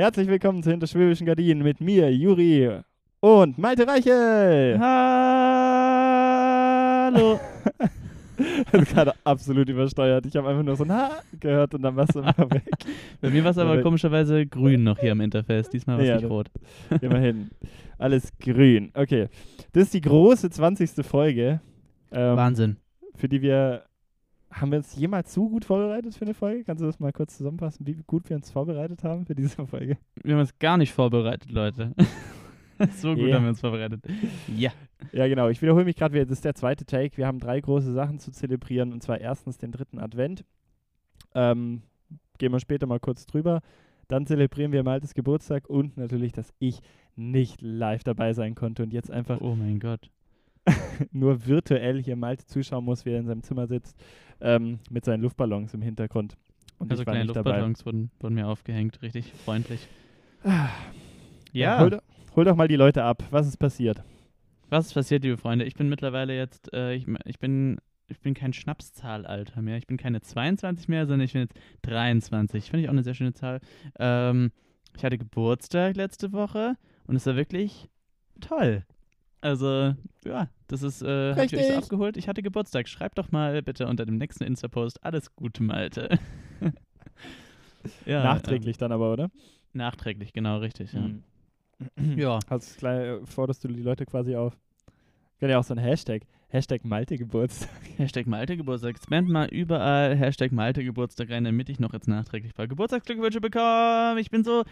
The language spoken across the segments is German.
Herzlich willkommen zu Hinterschwäbischen Gardinen mit mir, Juri und Malte Reichel. Hallo. Das ist gerade absolut übersteuert. Ich habe einfach nur so ein Ha gehört und dann warst du immer weg. Bei mir war es aber komischerweise grün noch hier am Interface. Diesmal war es Ja, nicht rot. Immerhin. Alles grün. Okay. Das ist die große 20. Folge, ähm, Wahnsinn. für die wir. Haben wir uns jemals so gut vorbereitet für eine Folge? Kannst du das mal kurz zusammenfassen, wie gut wir uns vorbereitet haben für diese Folge? Wir haben uns gar nicht vorbereitet, Leute. so gut Ja. haben wir uns vorbereitet. Ja. Ja, genau. Ich wiederhole mich gerade. Das ist der zweite Take. Wir haben drei große Sachen zu zelebrieren. Und zwar erstens den dritten Advent. Ähm, gehen wir später mal kurz drüber. Dann zelebrieren wir Maltes Geburtstag und natürlich, dass ich nicht live dabei sein konnte und jetzt einfach Oh mein Gott. nur virtuell hier Malte zuschauen muss, wie er in seinem Zimmer sitzt, ähm, mit seinen Luftballons im Hintergrund. Und Also kleine nicht dabei. Luftballons wurden, wurden mir aufgehängt. Richtig freundlich. Ja, Ja. hol, hol doch mal die Leute ab. Was ist passiert? Was ist passiert, liebe Freunde? Ich bin mittlerweile jetzt, äh, ich, ich bin ich bin kein Schnapszahlalter mehr. Ich bin keine 22 mehr, sondern ich bin jetzt 23. Finde ich auch eine sehr schöne Zahl. Ähm, ich hatte Geburtstag letzte Woche und es war wirklich toll. Also, ja, das ist, äh, hab ich euch so abgeholt. Ich hatte Geburtstag. Schreibt doch mal bitte unter dem nächsten Insta-Post alles Gute, Malte. ja, Nachträglich dann aber, oder? Ähm, nachträglich, genau, richtig. Ja. Mhm. ja. Hast gleich, äh, forderst du die Leute quasi auf. Kann ja auch so ein Hashtag. Hashtag Malte Geburtstag. Hashtag Malte Geburtstag. Spamt mal überall Hashtag Malte Geburtstag rein, damit ich noch jetzt nachträglich ein paar Geburtstagsglückwünsche bekomme. Ich bin so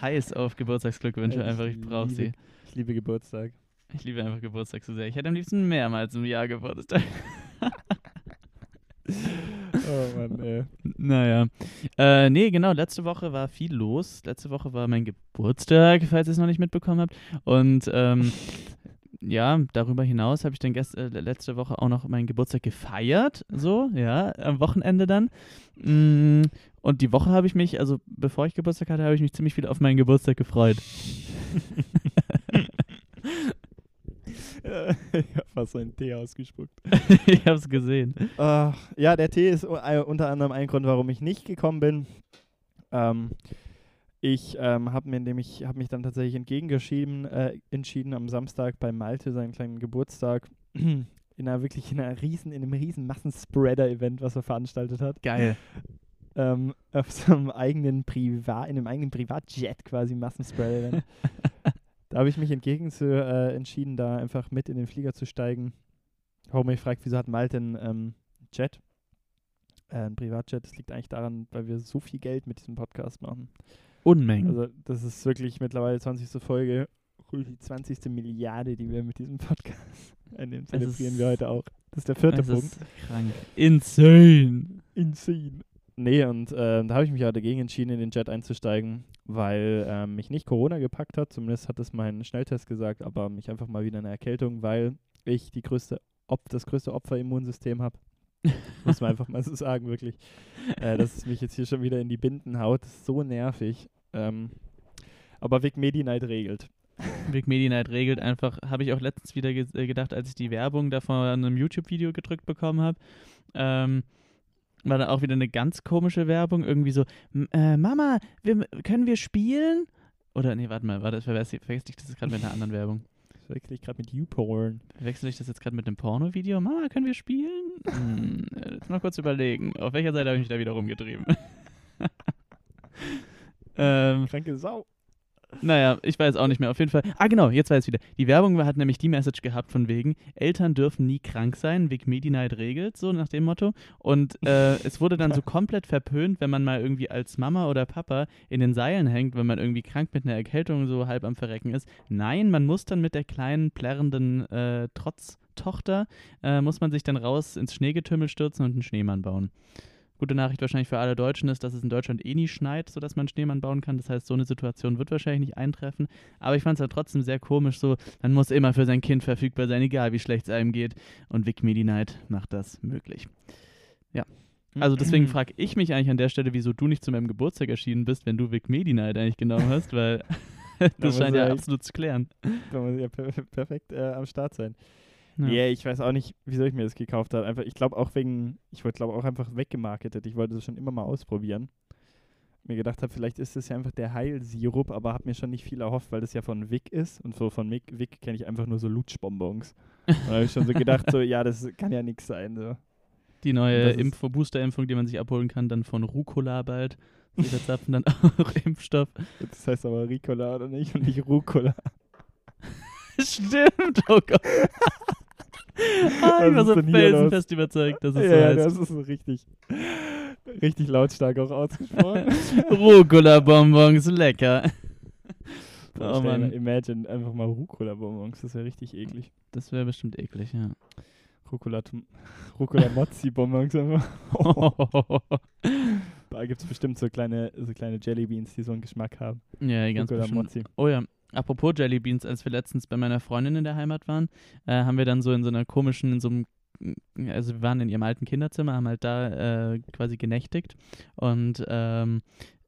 heiß auf Geburtstagsglückwünsche Ich einfach. Ich brauche sie. Ich liebe Geburtstag. Ich liebe einfach Geburtstag so sehr. Ich hätte am liebsten mehrmals im Jahr Geburtstag. Oh Mann, ey. naja. Äh, nee, genau. Letzte Woche war viel los. Letzte Woche war mein Geburtstag, falls ihr es noch nicht mitbekommen habt. Und ähm, ja, darüber hinaus habe ich dann gest äh, letzte Woche auch noch meinen Geburtstag gefeiert. So, ja, am Wochenende dann. Mm, und die Woche habe ich mich, also bevor ich Geburtstag hatte, habe ich mich ziemlich viel auf meinen Geburtstag gefreut. ich hab fast so einen Tee ausgespuckt. ich habe es gesehen. Ach, ja, der Tee ist äh, unter anderem ein Grund, warum ich nicht gekommen bin. Ähm, ich ähm, habe mir, indem ich habe mich dann tatsächlich entgegengeschieden, äh, entschieden am Samstag bei Malte seinen kleinen Geburtstag in einer wirklich in einer riesen, in einem riesen Massenspreader-Event, was er veranstaltet hat. Geil. ähm, auf so einem eigenen Privat, in einem eigenen Privatjet quasi Massenspreader-Event. da habe ich mich entgegen zu, äh, entschieden, da einfach mit in den Flieger zu steigen. Mich fragt, wieso hat Malte einen ähm, Jet? Äh, ein Privatjet. Das liegt eigentlich daran, weil wir so viel Geld mit diesem Podcast machen. Unmengen. Also das ist wirklich mittlerweile 20. Folge, die 20. Milliarde, die wir mit diesem Podcast einnehmen, zelebrieren ist- wir heute auch. Das ist der vierte Punkt. ist krank. Insane. Insane. Nee, und ähm, da habe ich mich auch dagegen entschieden, in den Jet einzusteigen, weil ähm, mich nicht Corona gepackt hat. Zumindest hat es mein Schnelltest gesagt, aber mich einfach mal wieder eine Erkältung, weil ich die größte Op das größte Opferimmunsystem habe. Muss man einfach mal so sagen, wirklich. Äh, dass es mich jetzt hier schon wieder in die Binden haut. Das ist so nervig. Ähm, aber Vic Medi-Night regelt. Big Medi Night regelt einfach, habe ich auch letztens wieder ge äh, gedacht, als ich die Werbung da von einem YouTube-Video gedrückt bekommen habe. Ähm, war da auch wieder eine ganz komische Werbung, irgendwie so, "M- äh, Mama, wir, können wir spielen? Oder, nee, warte mal, warte, verwechsel verwechsel ich das jetzt gerade mit einer anderen Werbung? Das wechsle ich gerade mit YouPorn. Verwechsel ich das jetzt gerade mit einem Porno-Video? Mama, können wir spielen? Hm, äh, jetzt mal kurz überlegen. Auf welcher Seite habe ich mich da wieder rumgetrieben? ähm, Kranke Sau. Naja, ich weiß auch nicht mehr. Auf jeden Fall. Ah, genau, jetzt weiß ich wieder. Die Werbung hat nämlich die Message gehabt von wegen, Eltern dürfen nie krank sein, Vic Medi Night regelt, so nach dem Motto. Und äh, es wurde dann so komplett verpönt, wenn man mal irgendwie als Mama oder Papa in den Seilen hängt, wenn man irgendwie krank mit einer Erkältung so halb am Verrecken ist. Nein, man muss dann mit der kleinen, plärrenden äh, Trotztochter, äh, muss man sich dann raus ins Schneegetümmel stürzen und einen Schneemann bauen. Gute Nachricht wahrscheinlich für alle Deutschen ist, dass es in Deutschland eh nie schneit, sodass man Schneemann bauen kann. Das heißt, so eine Situation wird wahrscheinlich nicht eintreffen. Aber ich fand es halt trotzdem sehr komisch, so, man muss immer für sein Kind verfügbar sein, egal wie schlecht es einem geht. Und Vic Medi Night macht das möglich. Ja. Also deswegen frage ich mich eigentlich an der Stelle, wieso du nicht zu meinem Geburtstag erschienen bist, wenn du Vic Medi Night eigentlich genommen hast, weil das scheint ja absolut zu klären. Da muss ich ja per perfekt äh, am Start sein. Ja. Ja, ich weiß auch nicht, wieso ich mir das gekauft habe. Einfach, ich glaube auch wegen, ich wollte glaube auch einfach weggemarketet. Ich wollte das schon immer mal ausprobieren. mir gedacht habe, vielleicht ist das ja einfach der Heilsirup, aber habe mir schon nicht viel erhofft, weil das ja von Vic ist und so von Vic, Vic kenne ich einfach nur so Lutschbonbons. Und da habe ich schon so gedacht, so, ja, das kann ja nichts sein. So. Die neue Das ist- Impf Booster-Impfung, die man sich abholen kann, dann von Rucola bald. Sie verzapfen dann auch Impfstoff. Das heißt aber Ricola oder nicht und nicht Rucola. Stimmt, oh Gott. ah, ich Was war so felsenfest überzeugt, dass es ja, so ja, heißt. das ist so richtig, richtig lautstark auch ausgesprochen. Rucola-Bonbons, lecker. Oh Mann, Imagine einfach mal Rucola-Bonbons, das wäre richtig eklig. das wäre bestimmt eklig, ja. Rucola, Rucola Mozzi-Bonbons einfach. Da gibt es bestimmt so kleine, so kleine Jellybeans, die so einen Geschmack haben. ja, ganz Rucola bestimmt. Mozzi. Oh ja, apropos Jellybeans, als wir letztens bei meiner Freundin in der Heimat waren, äh, haben wir dann so in so einer komischen, in so einem, also wir waren in ihrem alten Kinderzimmer, haben halt da äh, quasi genächtigt. Und ähm,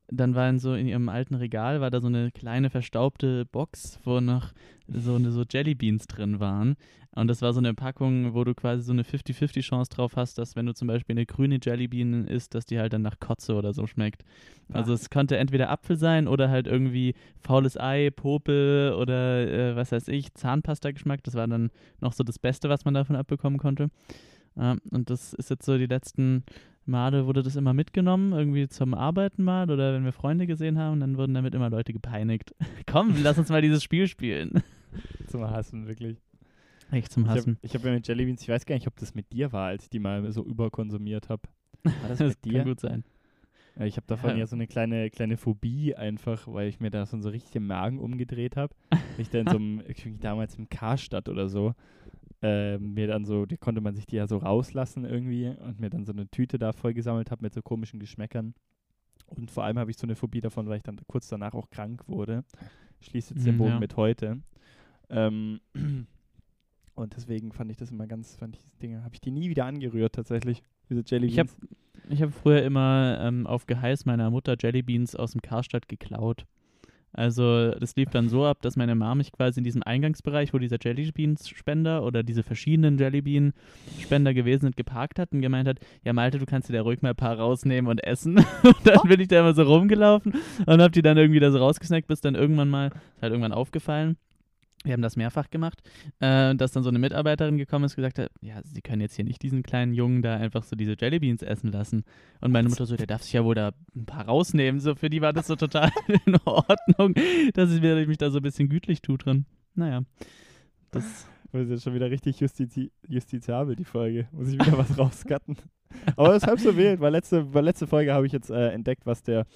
dann war in so in ihrem alten Regal war da so eine kleine verstaubte Box, wo noch so eine so Jellybeans drin waren. Und das war so eine Packung, wo du quasi so eine 50-50 Chance drauf hast, dass wenn du zum Beispiel eine grüne Jellybean isst, dass die halt dann nach Kotze oder so schmeckt. Also Ah. es konnte entweder Apfel sein oder halt irgendwie faules Ei, Popel oder äh, was weiß ich, Zahnpasta-Geschmack. Das war dann noch so das Beste, was man davon abbekommen konnte. Ja, und das ist jetzt so die letzten Male wurde das immer mitgenommen, irgendwie zum Arbeiten mal oder wenn wir Freunde gesehen haben, dann wurden damit immer Leute gepeinigt. Komm, lass uns mal dieses Spiel spielen. Zum Hassen, wirklich. Echt zum Ich habe Hassen. ich hab ja mit Jellybeans, ich weiß gar nicht, ob das mit dir war, als ich die mal so überkonsumiert habe. War das mit dir? kann gut sein. Ja, ich habe davon Ja. ja so eine kleine, kleine Phobie einfach, weil ich mir da so, so richtig den Magen umgedreht habe. ich da in so einem, damals im Karstadt oder so, äh, mir dann so, die konnte man sich die ja so rauslassen irgendwie und mir dann so eine Tüte da vollgesammelt habe mit so komischen Geschmäckern. Und vor allem habe ich so eine Phobie davon, weil ich dann kurz danach auch krank wurde. Schließt jetzt den Mm, Bogen ja. mit heute. Ähm, und deswegen fand ich das immer ganz, fand ich diese Dinge, habe ich die nie wieder angerührt tatsächlich, diese Jellybeans. Ich habe ich hab früher immer ähm, auf Geheiß meiner Mutter Jellybeans aus dem Karstadt geklaut. Also das lief dann so ab, dass meine Mom mich quasi in diesem Eingangsbereich, wo dieser Jellybeans-Spender oder diese verschiedenen Jellybean-Spender gewesen sind, geparkt hat und gemeint hat, ja Malte, du kannst dir da ruhig mal ein paar rausnehmen und essen. und dann bin ich da immer so rumgelaufen und hab die dann irgendwie da so rausgesnackt, bis dann irgendwann mal, ist halt irgendwann aufgefallen, wir haben das mehrfach gemacht, äh, dass dann so eine Mitarbeiterin gekommen ist und gesagt hat, ja, sie können jetzt hier nicht diesen kleinen Jungen da einfach so diese Jellybeans essen lassen. Und meine Mutter so, der darf sich ja wohl da ein paar rausnehmen. So, für die war das so total in Ordnung, dass ich mich da so ein bisschen gütlich tue drin. Naja, das, Das ist jetzt schon wieder richtig justizi justiziabel, die Folge. Muss ich wieder was rauscutten. Aber das ist halb so wild, weil letzte, bei letzte Folge habe ich jetzt äh, entdeckt, was der,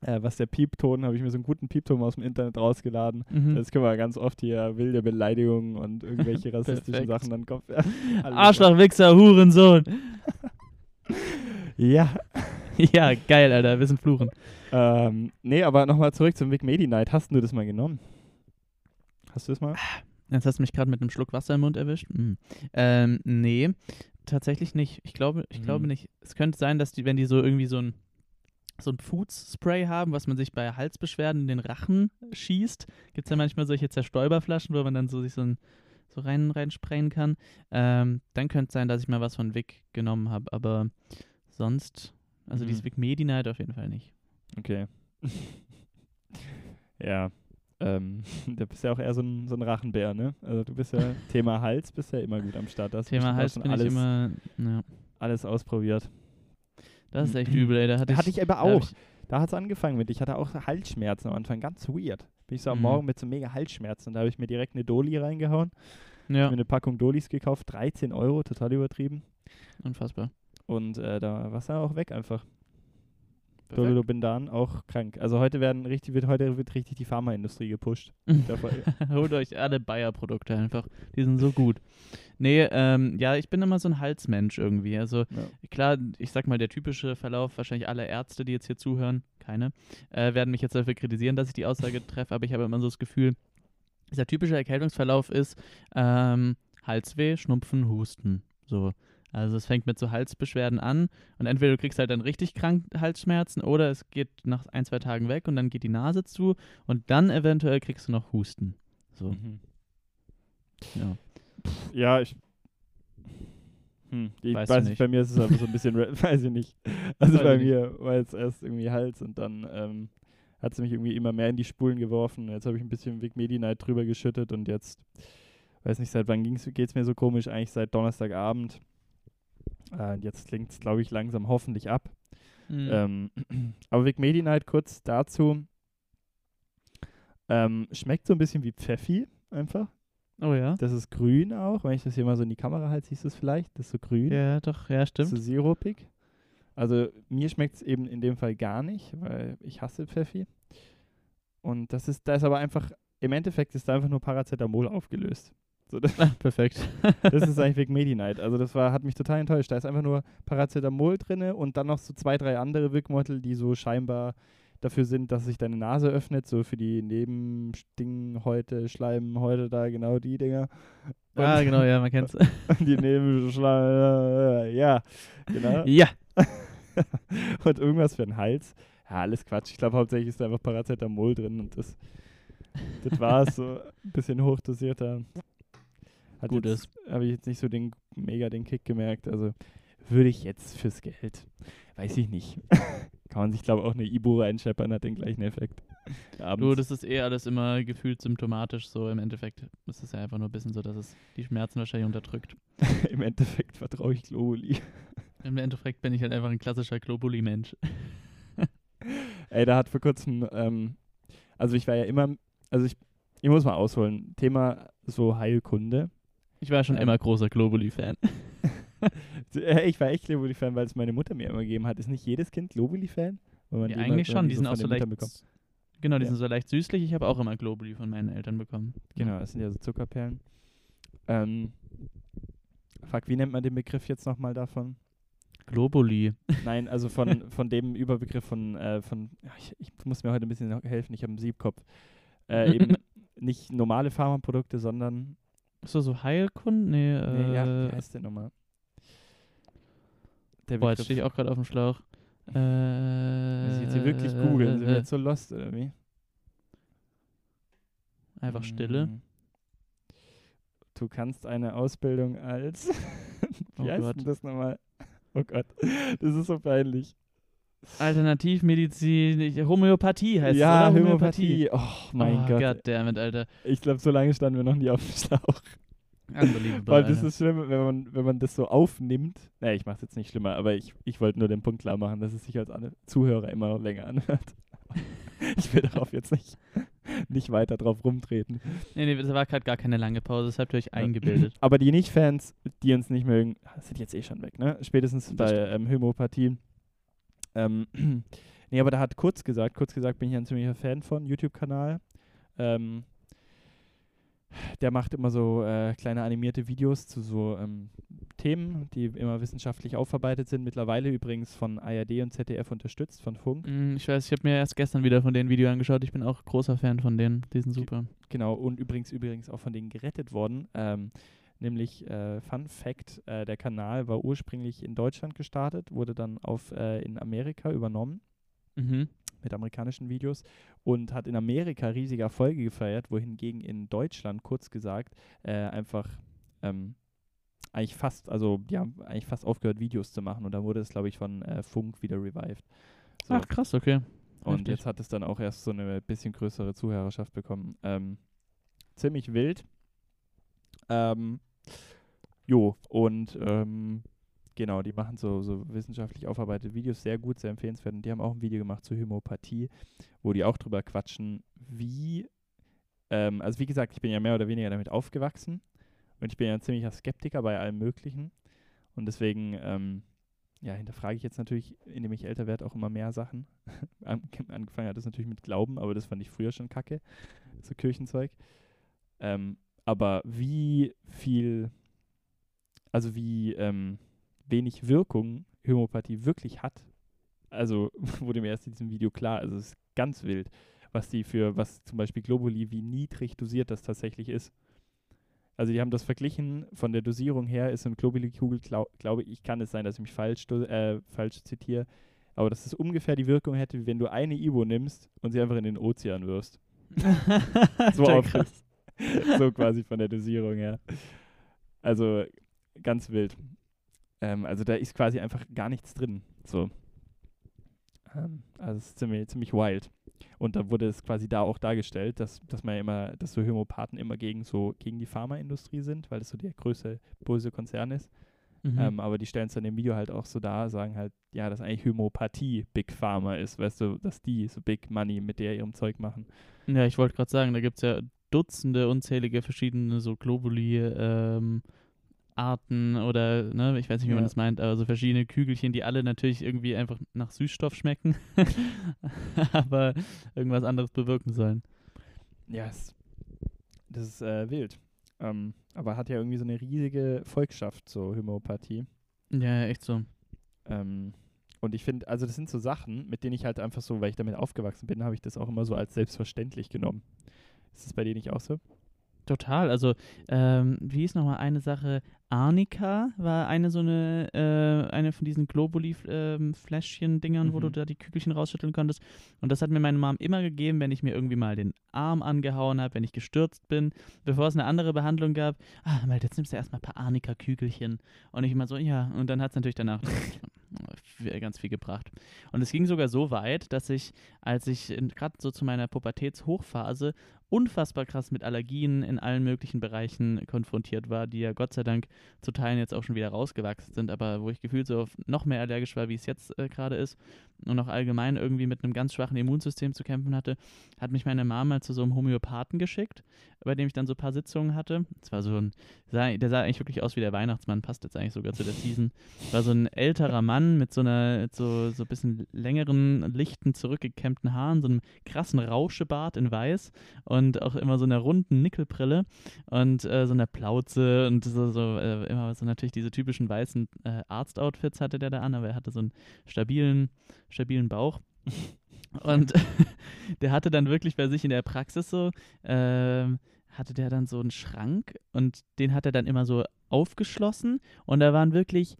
äh, was der Piepton, habe ich mir so einen guten Piepton aus dem Internet rausgeladen. mhm. Das können wir ganz oft hier wilde Beleidigungen und irgendwelche rassistischen. Sachen dann Kopf. Arschloch, Wichser, Hurensohn. Ja. ja, geil, Alter, wir sind fluchen. Ähm, nee, aber nochmal zurück zum Big Medi Night. Hast du das mal genommen? Hast du das mal? Jetzt hast du mich gerade mit einem Schluck Wasser im Mund erwischt. Hm. Ähm, nee, tatsächlich nicht. Ich glaube, ich glaube Mhm. nicht. Es könnte sein, dass die, wenn die so irgendwie so ein so ein Foods-Spray haben, was man sich bei Halsbeschwerden in den Rachen schießt. Gibt es ja manchmal solche Zerstäuberflaschen, wo man dann so sich so, ein, so rein, reinsprayen kann. Ähm, dann könnte es sein, dass ich mal was von Vic genommen habe, aber sonst, also Mhm. dieses Vic Medi Night auf jeden Fall nicht. Okay. ja. Ähm, du bist ja auch eher so ein, so ein Rachenbär, ne? Also du bist ja, Thema Hals bist ja immer gut am Start. Da hast du Thema Hals bin alles, ich immer, ja, alles ausprobiert. Das ist echt übel, ey. Da hatte, Hatte ich aber da hab auch. ich- Da hat es angefangen mit. Ich hatte auch Halsschmerzen am Anfang, ganz weird. Bin ich so am Mhm. Morgen mit so mega Halsschmerzen. Da habe ich mir direkt eine Doli reingehauen. Ja, Mir eine Packung Dolis gekauft, 13 Euro, total übertrieben. unfassbar. Und äh, da war es dann auch weg einfach. Perfekt. Bindan auch krank. Also heute werden richtig, wird heute wird richtig die Pharmaindustrie gepusht. Folge. Holt euch alle Bayer-Produkte einfach. Die sind so gut. Nee, ähm, ja, ich bin immer so ein Halsmensch irgendwie. Also ja. klar, ich sag mal, der typische Verlauf, wahrscheinlich alle Ärzte, die jetzt hier zuhören, keine, äh, werden mich jetzt dafür kritisieren, dass ich die Aussage treffe, aber ich habe immer so das Gefühl, dieser typische Erkältungsverlauf ist ähm, Halsweh, Schnupfen, Husten. So. Also es fängt mit so Halsbeschwerden an und entweder du kriegst halt dann richtig krank Halsschmerzen oder es geht nach ein, zwei Tagen weg und dann geht die Nase zu und dann eventuell kriegst du noch Husten. So, Mhm. ja. Ja, ich. Hm, ich weiß du nicht, bei mir ist es aber so ein bisschen, weiß ich nicht. Also Weiß bei ich nicht. mir war jetzt erst irgendwie Hals und dann ähm, hat sie mich irgendwie immer mehr in die Spulen geworfen. Jetzt habe ich ein bisschen Vic Medi Night drüber geschüttet und jetzt, weiß nicht, seit wann geht es mir so komisch? Eigentlich seit Donnerstagabend. Äh, und jetzt klingt es, glaube ich, langsam hoffentlich ab. Mhm. Ähm, aber Vic Medi Night kurz dazu. Ähm, schmeckt so ein bisschen wie Pfeffi einfach. oh ja. Das ist grün auch. Wenn ich das hier mal so in die Kamera halte, siehst du es vielleicht. Das ist so grün. Ja, doch, ja, stimmt. So sirupig. Also mir schmeckt es eben in dem Fall gar nicht, weil ich hasse Pfeffi. Und das ist, da ist aber einfach, im Endeffekt ist da einfach nur Paracetamol aufgelöst. So, das, Ah, perfekt. das ist eigentlich Vic Medi Night. Also das war, hat mich total enttäuscht. Da ist einfach nur Paracetamol drinne und dann noch so zwei, drei andere Wirkmittel, die so scheinbar dafür sind, dass sich deine Nase öffnet, so für die Nebenstinghäute, Schleimhäute da, genau die Dinger. Und, ah, genau, ja, man kennt's. die Nebenschleim, ja, genau. ja. und irgendwas für den Hals. Ja, alles Quatsch. Ich glaube, hauptsächlich ist da einfach Paracetamol drin und das, das war es. So ein bisschen hochdosierter. Hat Gut jetzt, Habe ich jetzt nicht so den mega den Kick gemerkt. Also würde ich jetzt fürs Geld, weiß ich nicht. Kann man sich, glaube ich, auch eine Ibo reinscheppern, hat den gleichen Effekt. Du, Abends. das ist eh alles immer gefühlt symptomatisch. So im Endeffekt ist es ja einfach nur ein bisschen so, dass es die Schmerzen wahrscheinlich unterdrückt. Im Endeffekt vertraue ich Globuli. Im Endeffekt bin ich halt einfach ein klassischer Globuli-Mensch. Ey, da hat vor kurzem, ähm, also ich war ja immer, also ich, ich muss mal ausholen, Thema so Heilkunde. Ich war schon immer großer Globuli-Fan. Äh, Ich war echt Globuli-Fan, weil es meine Mutter mir immer gegeben hat. Ist nicht jedes Kind Globuli-Fan? Ja, eigentlich schon. Die sind auch so leicht. Genau, die Ja. sind so leicht süßlich. Ich habe auch immer Globuli von meinen Eltern bekommen. Genau, das sind ja so Zuckerperlen. Ähm, fuck, wie nennt man den Begriff jetzt nochmal davon? Globuli. Nein, also von, von dem Überbegriff von, äh, von ich, ich muss mir heute ein bisschen helfen, ich habe einen Siebkopf. Äh, eben nicht normale Pharmaprodukte, sondern, Ist das so Heilkund? Nee, äh, nee, ja, wie heißt der nochmal? Der boah, jetzt stehe ich auch gerade auf dem Schlauch. Äh, Muss ich jetzt hier wirklich googeln? Sind wir äh, jetzt so lost, oder wie? einfach Stille. Mm. Du kannst eine Ausbildung als. Oh Wie heißt Gott. denn das nochmal? Oh Gott, das ist so peinlich. Alternativmedizin, Homöopathie heißt ja, es, oder? Homöopathie. Oh mein oh, Gott. Goddammit, Alter. Ich glaube, so lange standen wir noch nie auf dem Schlauch. Weil das ist schlimm, wenn man, wenn man das so aufnimmt. Nee, ich mache es jetzt nicht schlimmer, aber ich, ich wollte nur den Punkt klar machen, dass es sich als alle Zuhörer immer noch länger anhört. ich will darauf jetzt nicht, nicht weiter drauf rumtreten. Nee, nee, das war gerade gar keine lange Pause, das habt ihr euch eingebildet. Aber die Nicht-Fans, die uns nicht mögen, sind jetzt eh schon weg, ne? Spätestens bei ähm, Homöopathie. Ähm, nee, aber da hat kurz gesagt, kurz gesagt bin ich ein ziemlicher Fan von, YouTube-Kanal. Ähm, der macht immer so äh, kleine animierte Videos zu so ähm, Themen, die immer wissenschaftlich aufarbeitet sind. Mittlerweile übrigens von ARD und ZDF unterstützt, von Funk. Mm, Ich weiß, ich habe mir erst gestern wieder von denen Video angeschaut. Ich bin auch großer Fan von denen. Die sind super. Genau, und übrigens übrigens auch von denen gerettet worden. Ähm, nämlich, äh, Fun Fact, äh, der Kanal war ursprünglich in Deutschland gestartet, wurde dann auf äh, in Amerika übernommen Mhm. mit amerikanischen Videos und hat in Amerika riesige Erfolge gefeiert, wohingegen in Deutschland, kurz gesagt, äh, einfach ähm, eigentlich fast, also die haben eigentlich fast aufgehört, Videos zu machen und dann wurde es, glaube ich, von äh, Funk wieder revived. So. Ach, krass, okay. Und Heftig. jetzt hat es dann auch erst so eine bisschen größere Zuhörerschaft bekommen. Ähm, ziemlich wild. Ähm, jo, und ähm, genau, die machen so, so wissenschaftlich aufarbeitete Videos, sehr gut, sehr empfehlenswert. Und die haben auch ein Video gemacht zur Homöopathie, wo die auch drüber quatschen, wie, ähm, also wie gesagt, ich bin ja mehr oder weniger damit aufgewachsen und ich bin ja ein ziemlicher Skeptiker bei allem Möglichen. Und deswegen, ähm, ja, hinterfrage ich jetzt natürlich, indem ich älter werde, auch immer mehr Sachen. An- Angefangen hat es natürlich mit Glauben, aber das fand ich früher schon kacke, so Kirchenzeug. Ähm, aber wie viel, also wie ähm, wenig Wirkung Homöopathie wirklich hat, also wurde mir erst in diesem Video klar, also es ist ganz wild, was die für, was zum Beispiel Globuli, wie niedrig dosiert das tatsächlich ist. Also die haben das verglichen, von der Dosierung her ist so eine Globuli-Kugel, glaub, glaube ich, kann es sein, dass ich mich falsch, äh, falsch zitiere, aber dass es ungefähr die Wirkung hätte, wie wenn du eine Ibo nimmst und sie einfach in den Ozean wirfst. So auf- krass. so quasi von der Dosierung her. Also ganz wild. Ähm, also da ist quasi einfach gar nichts drin. So. Ähm, also es ist ziemlich, ziemlich wild. Und da wurde es quasi da auch dargestellt, dass, dass man ja immer, dass so Homöopathen immer gegen so gegen die Pharmaindustrie sind, weil das so der größte böse Konzern ist. Mhm. Ähm, aber die stellen es dann im Video halt auch so dar, sagen halt, ja, dass eigentlich Homöopathie Big Pharma ist, weißt du, dass die so Big Money mit der ihrem Zeug machen. Ja, ich wollte gerade sagen, da gibt es ja Dutzende, unzählige verschiedene so Globuli, ähm, Arten oder, ne, ich weiß nicht, wie man Ja. das meint, aber so verschiedene Kügelchen, die alle natürlich irgendwie einfach nach Süßstoff schmecken, aber irgendwas anderes bewirken sollen. Ja, es, das ist äh, wild. Ähm, aber hat ja irgendwie so eine riesige Volksschaft, so Homöopathie. Ja, echt so. Ähm, und ich finde, also das sind so Sachen, mit denen ich halt einfach so, weil ich damit aufgewachsen bin, habe ich das auch immer so als selbstverständlich genommen. Ist das bei dir nicht auch so? Total. Also, ähm, wie ist nochmal eine Sache? Arnika war eine so eine, äh, eine von diesen Globuli-Fläschchen-Dingern, wo du Mhm. da die Kügelchen rausschütteln konntest. Und das hat mir meine Mom immer gegeben, wenn ich mir irgendwie mal den Arm angehauen habe, wenn ich gestürzt bin, bevor es eine andere Behandlung gab. Ah, mal, jetzt nimmst du erstmal ein paar Arnika-Kügelchen. Und ich immer so, ja. Und dann hat es natürlich danach ganz viel gebracht. Und es ging sogar so weit, dass ich, als ich gerade so zu meiner Pubertätshochphase unfassbar krass mit Allergien in allen möglichen Bereichen konfrontiert war, die ja Gott sei Dank zu Teilen jetzt auch schon wieder rausgewachsen sind, aber wo ich gefühlt so noch mehr allergisch war, wie es jetzt äh, gerade ist und auch allgemein irgendwie mit einem ganz schwachen Immunsystem zu kämpfen hatte, hat mich meine Mama mal zu so einem Homöopathen geschickt, bei dem ich dann so ein paar Sitzungen hatte. Es war so ein, der sah eigentlich wirklich aus wie der Weihnachtsmann, passt jetzt eigentlich sogar zu der Season. War so ein älterer Mann mit so einer, mit so, so ein bisschen längeren, lichten, zurückgekämmten Haaren, so einem krassen Rauschebart in weiß und auch immer so einer runden Nickelbrille und äh, so einer Plauze und so, so äh, immer so natürlich diese typischen weißen äh, Arzt-Outfits hatte der da an, aber er hatte so einen stabilen, stabilen Bauch. Und der hatte dann wirklich bei sich in der Praxis so, ähm, hatte der dann so einen Schrank und den hat er dann immer so aufgeschlossen und da waren wirklich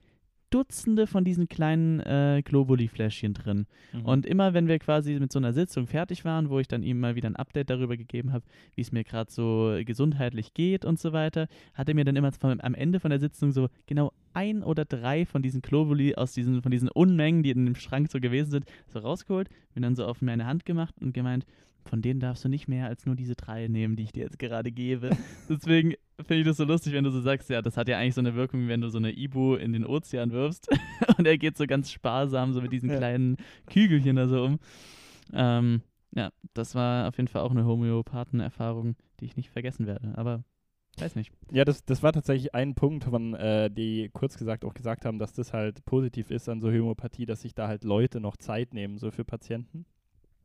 Dutzende von diesen kleinen äh, Globuli-Fläschchen drin. Mhm. Und immer, wenn wir quasi mit so einer Sitzung fertig waren, wo ich dann ihm mal wieder ein Update darüber gegeben habe, wie es mir gerade so gesundheitlich geht und so weiter, hat er mir dann immer von, am Ende von der Sitzung so genau ein oder drei von diesen Globuli aus diesen, von diesen Unmengen, die in dem Schrank so gewesen sind, so rausgeholt, mir dann so auf meine Hand gemacht und gemeint, von denen darfst du nicht mehr als nur diese drei nehmen, die ich dir jetzt gerade gebe. Deswegen finde ich das so lustig, wenn du so sagst, ja, das hat ja eigentlich so eine Wirkung, wie wenn du so eine Ibu in den Ozean wirfst und er geht so ganz sparsam so mit diesen Ja. kleinen Kügelchen da so um. Ähm, ja, das war auf jeden Fall auch eine Homöopathen-Erfahrung, die ich nicht vergessen werde, aber weiß nicht. Ja, das, das war tatsächlich ein Punkt, von äh, die kurz gesagt auch gesagt haben, dass das halt positiv ist an so Homöopathie, dass sich da halt Leute noch Zeit nehmen, so für Patienten.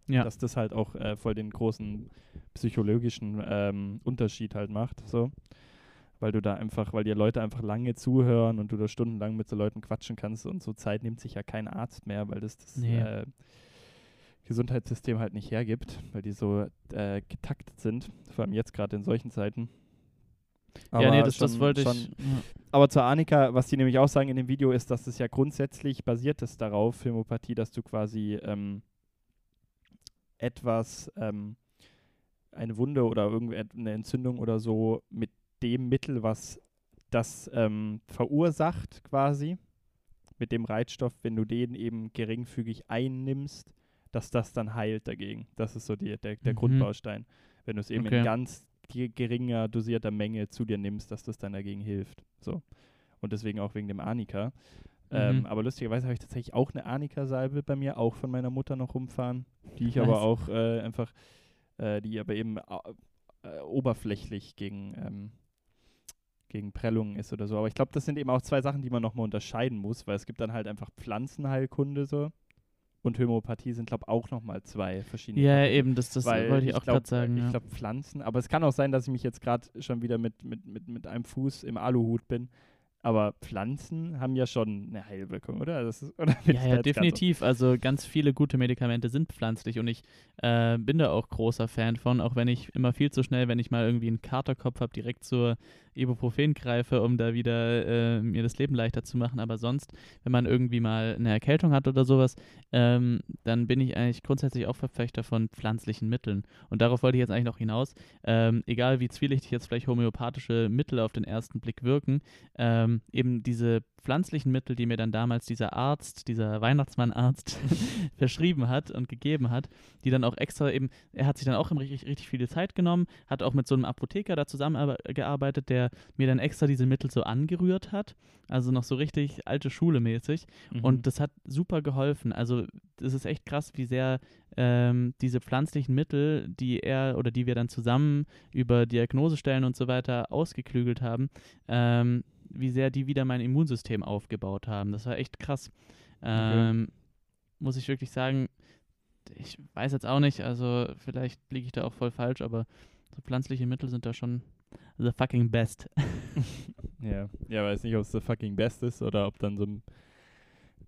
Ja. Dass das halt auch äh, voll den großen psychologischen ähm, Unterschied halt macht, so. Weil du da einfach, weil dir Leute einfach lange zuhören und du da stundenlang mit so Leuten quatschen kannst und so Zeit nimmt sich ja kein Arzt mehr, weil das das Nee. äh, Gesundheitssystem halt nicht hergibt, weil die so äh, getaktet sind, vor allem jetzt gerade in solchen Zeiten. ja, nee, Aber das, das schon- wollte schon- ich. Aber zur Annika, was die nämlich auch sagen in dem Video, ist, dass es ja grundsätzlich basiert ist darauf, Homöopathie, dass du quasi ähm, etwas, ähm, eine Wunde oder irgendeine Entzündung oder so mit dem Mittel, was das ähm, verursacht quasi, mit dem Reizstoff, wenn du den eben geringfügig einnimmst, dass das dann heilt dagegen. Das ist so die, der, der Mhm. Grundbaustein. Wenn du es eben Okay. in ganz ge- geringer dosierter Menge zu dir nimmst, dass das dann dagegen hilft. So. Und deswegen auch wegen dem Arnika. Ähm, Mhm. aber lustigerweise habe ich tatsächlich auch eine Arnika-Salbe bei mir, auch von meiner Mutter noch rumfahren, die ich aber Nice. auch äh, einfach, äh, die aber eben äh, oberflächlich gegen, ähm, gegen Prellungen ist oder so. Aber ich glaube, das sind eben auch zwei Sachen, die man nochmal unterscheiden muss, weil es gibt dann halt einfach Pflanzenheilkunde so und Homöopathie sind, glaube ich, auch nochmal zwei verschiedene Ja, Kategorien. eben, das, das Weil wollte ich auch glaub, gerade sagen. Ich Ja. glaube Pflanzen, aber es kann auch sein, dass ich mich jetzt gerade schon wieder mit, mit, mit, mit einem Fuß im Aluhut bin. Aber Pflanzen haben ja schon eine Heilwirkung, oder? Das ist, oder Ja, ja, definitiv. Also ganz viele gute Medikamente sind pflanzlich und ich äh, bin da auch großer Fan von, auch wenn ich immer viel zu schnell, wenn ich mal irgendwie einen Katerkopf habe, direkt zur Ibuprofen greife, um da wieder äh, mir das Leben leichter zu machen. Aber sonst, wenn man irgendwie mal eine Erkältung hat oder sowas, ähm, dann bin ich eigentlich grundsätzlich auch Verfechter von pflanzlichen Mitteln. Und darauf wollte ich jetzt eigentlich noch hinaus. Ähm, egal wie zwielichtig jetzt vielleicht homöopathische Mittel auf den ersten Blick wirken, ähm, eben diese pflanzlichen Mittel, die mir dann damals dieser Arzt, dieser Weihnachtsmannarzt verschrieben hat und gegeben hat, die dann auch extra eben, er hat sich dann auch richtig, richtig viel Zeit genommen, hat auch mit so einem Apotheker da zusammengearbeitet, der mir dann extra diese Mittel so angerührt hat, also noch so richtig alte Schule mäßig mhm. und das hat super geholfen. Also es ist echt krass, wie sehr ähm, diese pflanzlichen Mittel, die er oder die wir dann zusammen über Diagnosestellen und so weiter ausgeklügelt haben, ähm, wie sehr die wieder mein Immunsystem aufgebaut haben. Das war echt krass. Ähm, okay. Muss ich wirklich sagen, ich weiß jetzt auch nicht, also vielleicht liege ich da auch voll falsch, aber so pflanzliche Mittel sind da schon the fucking best. ja, ja, weiß nicht, ob es the fucking best ist oder ob dann so ein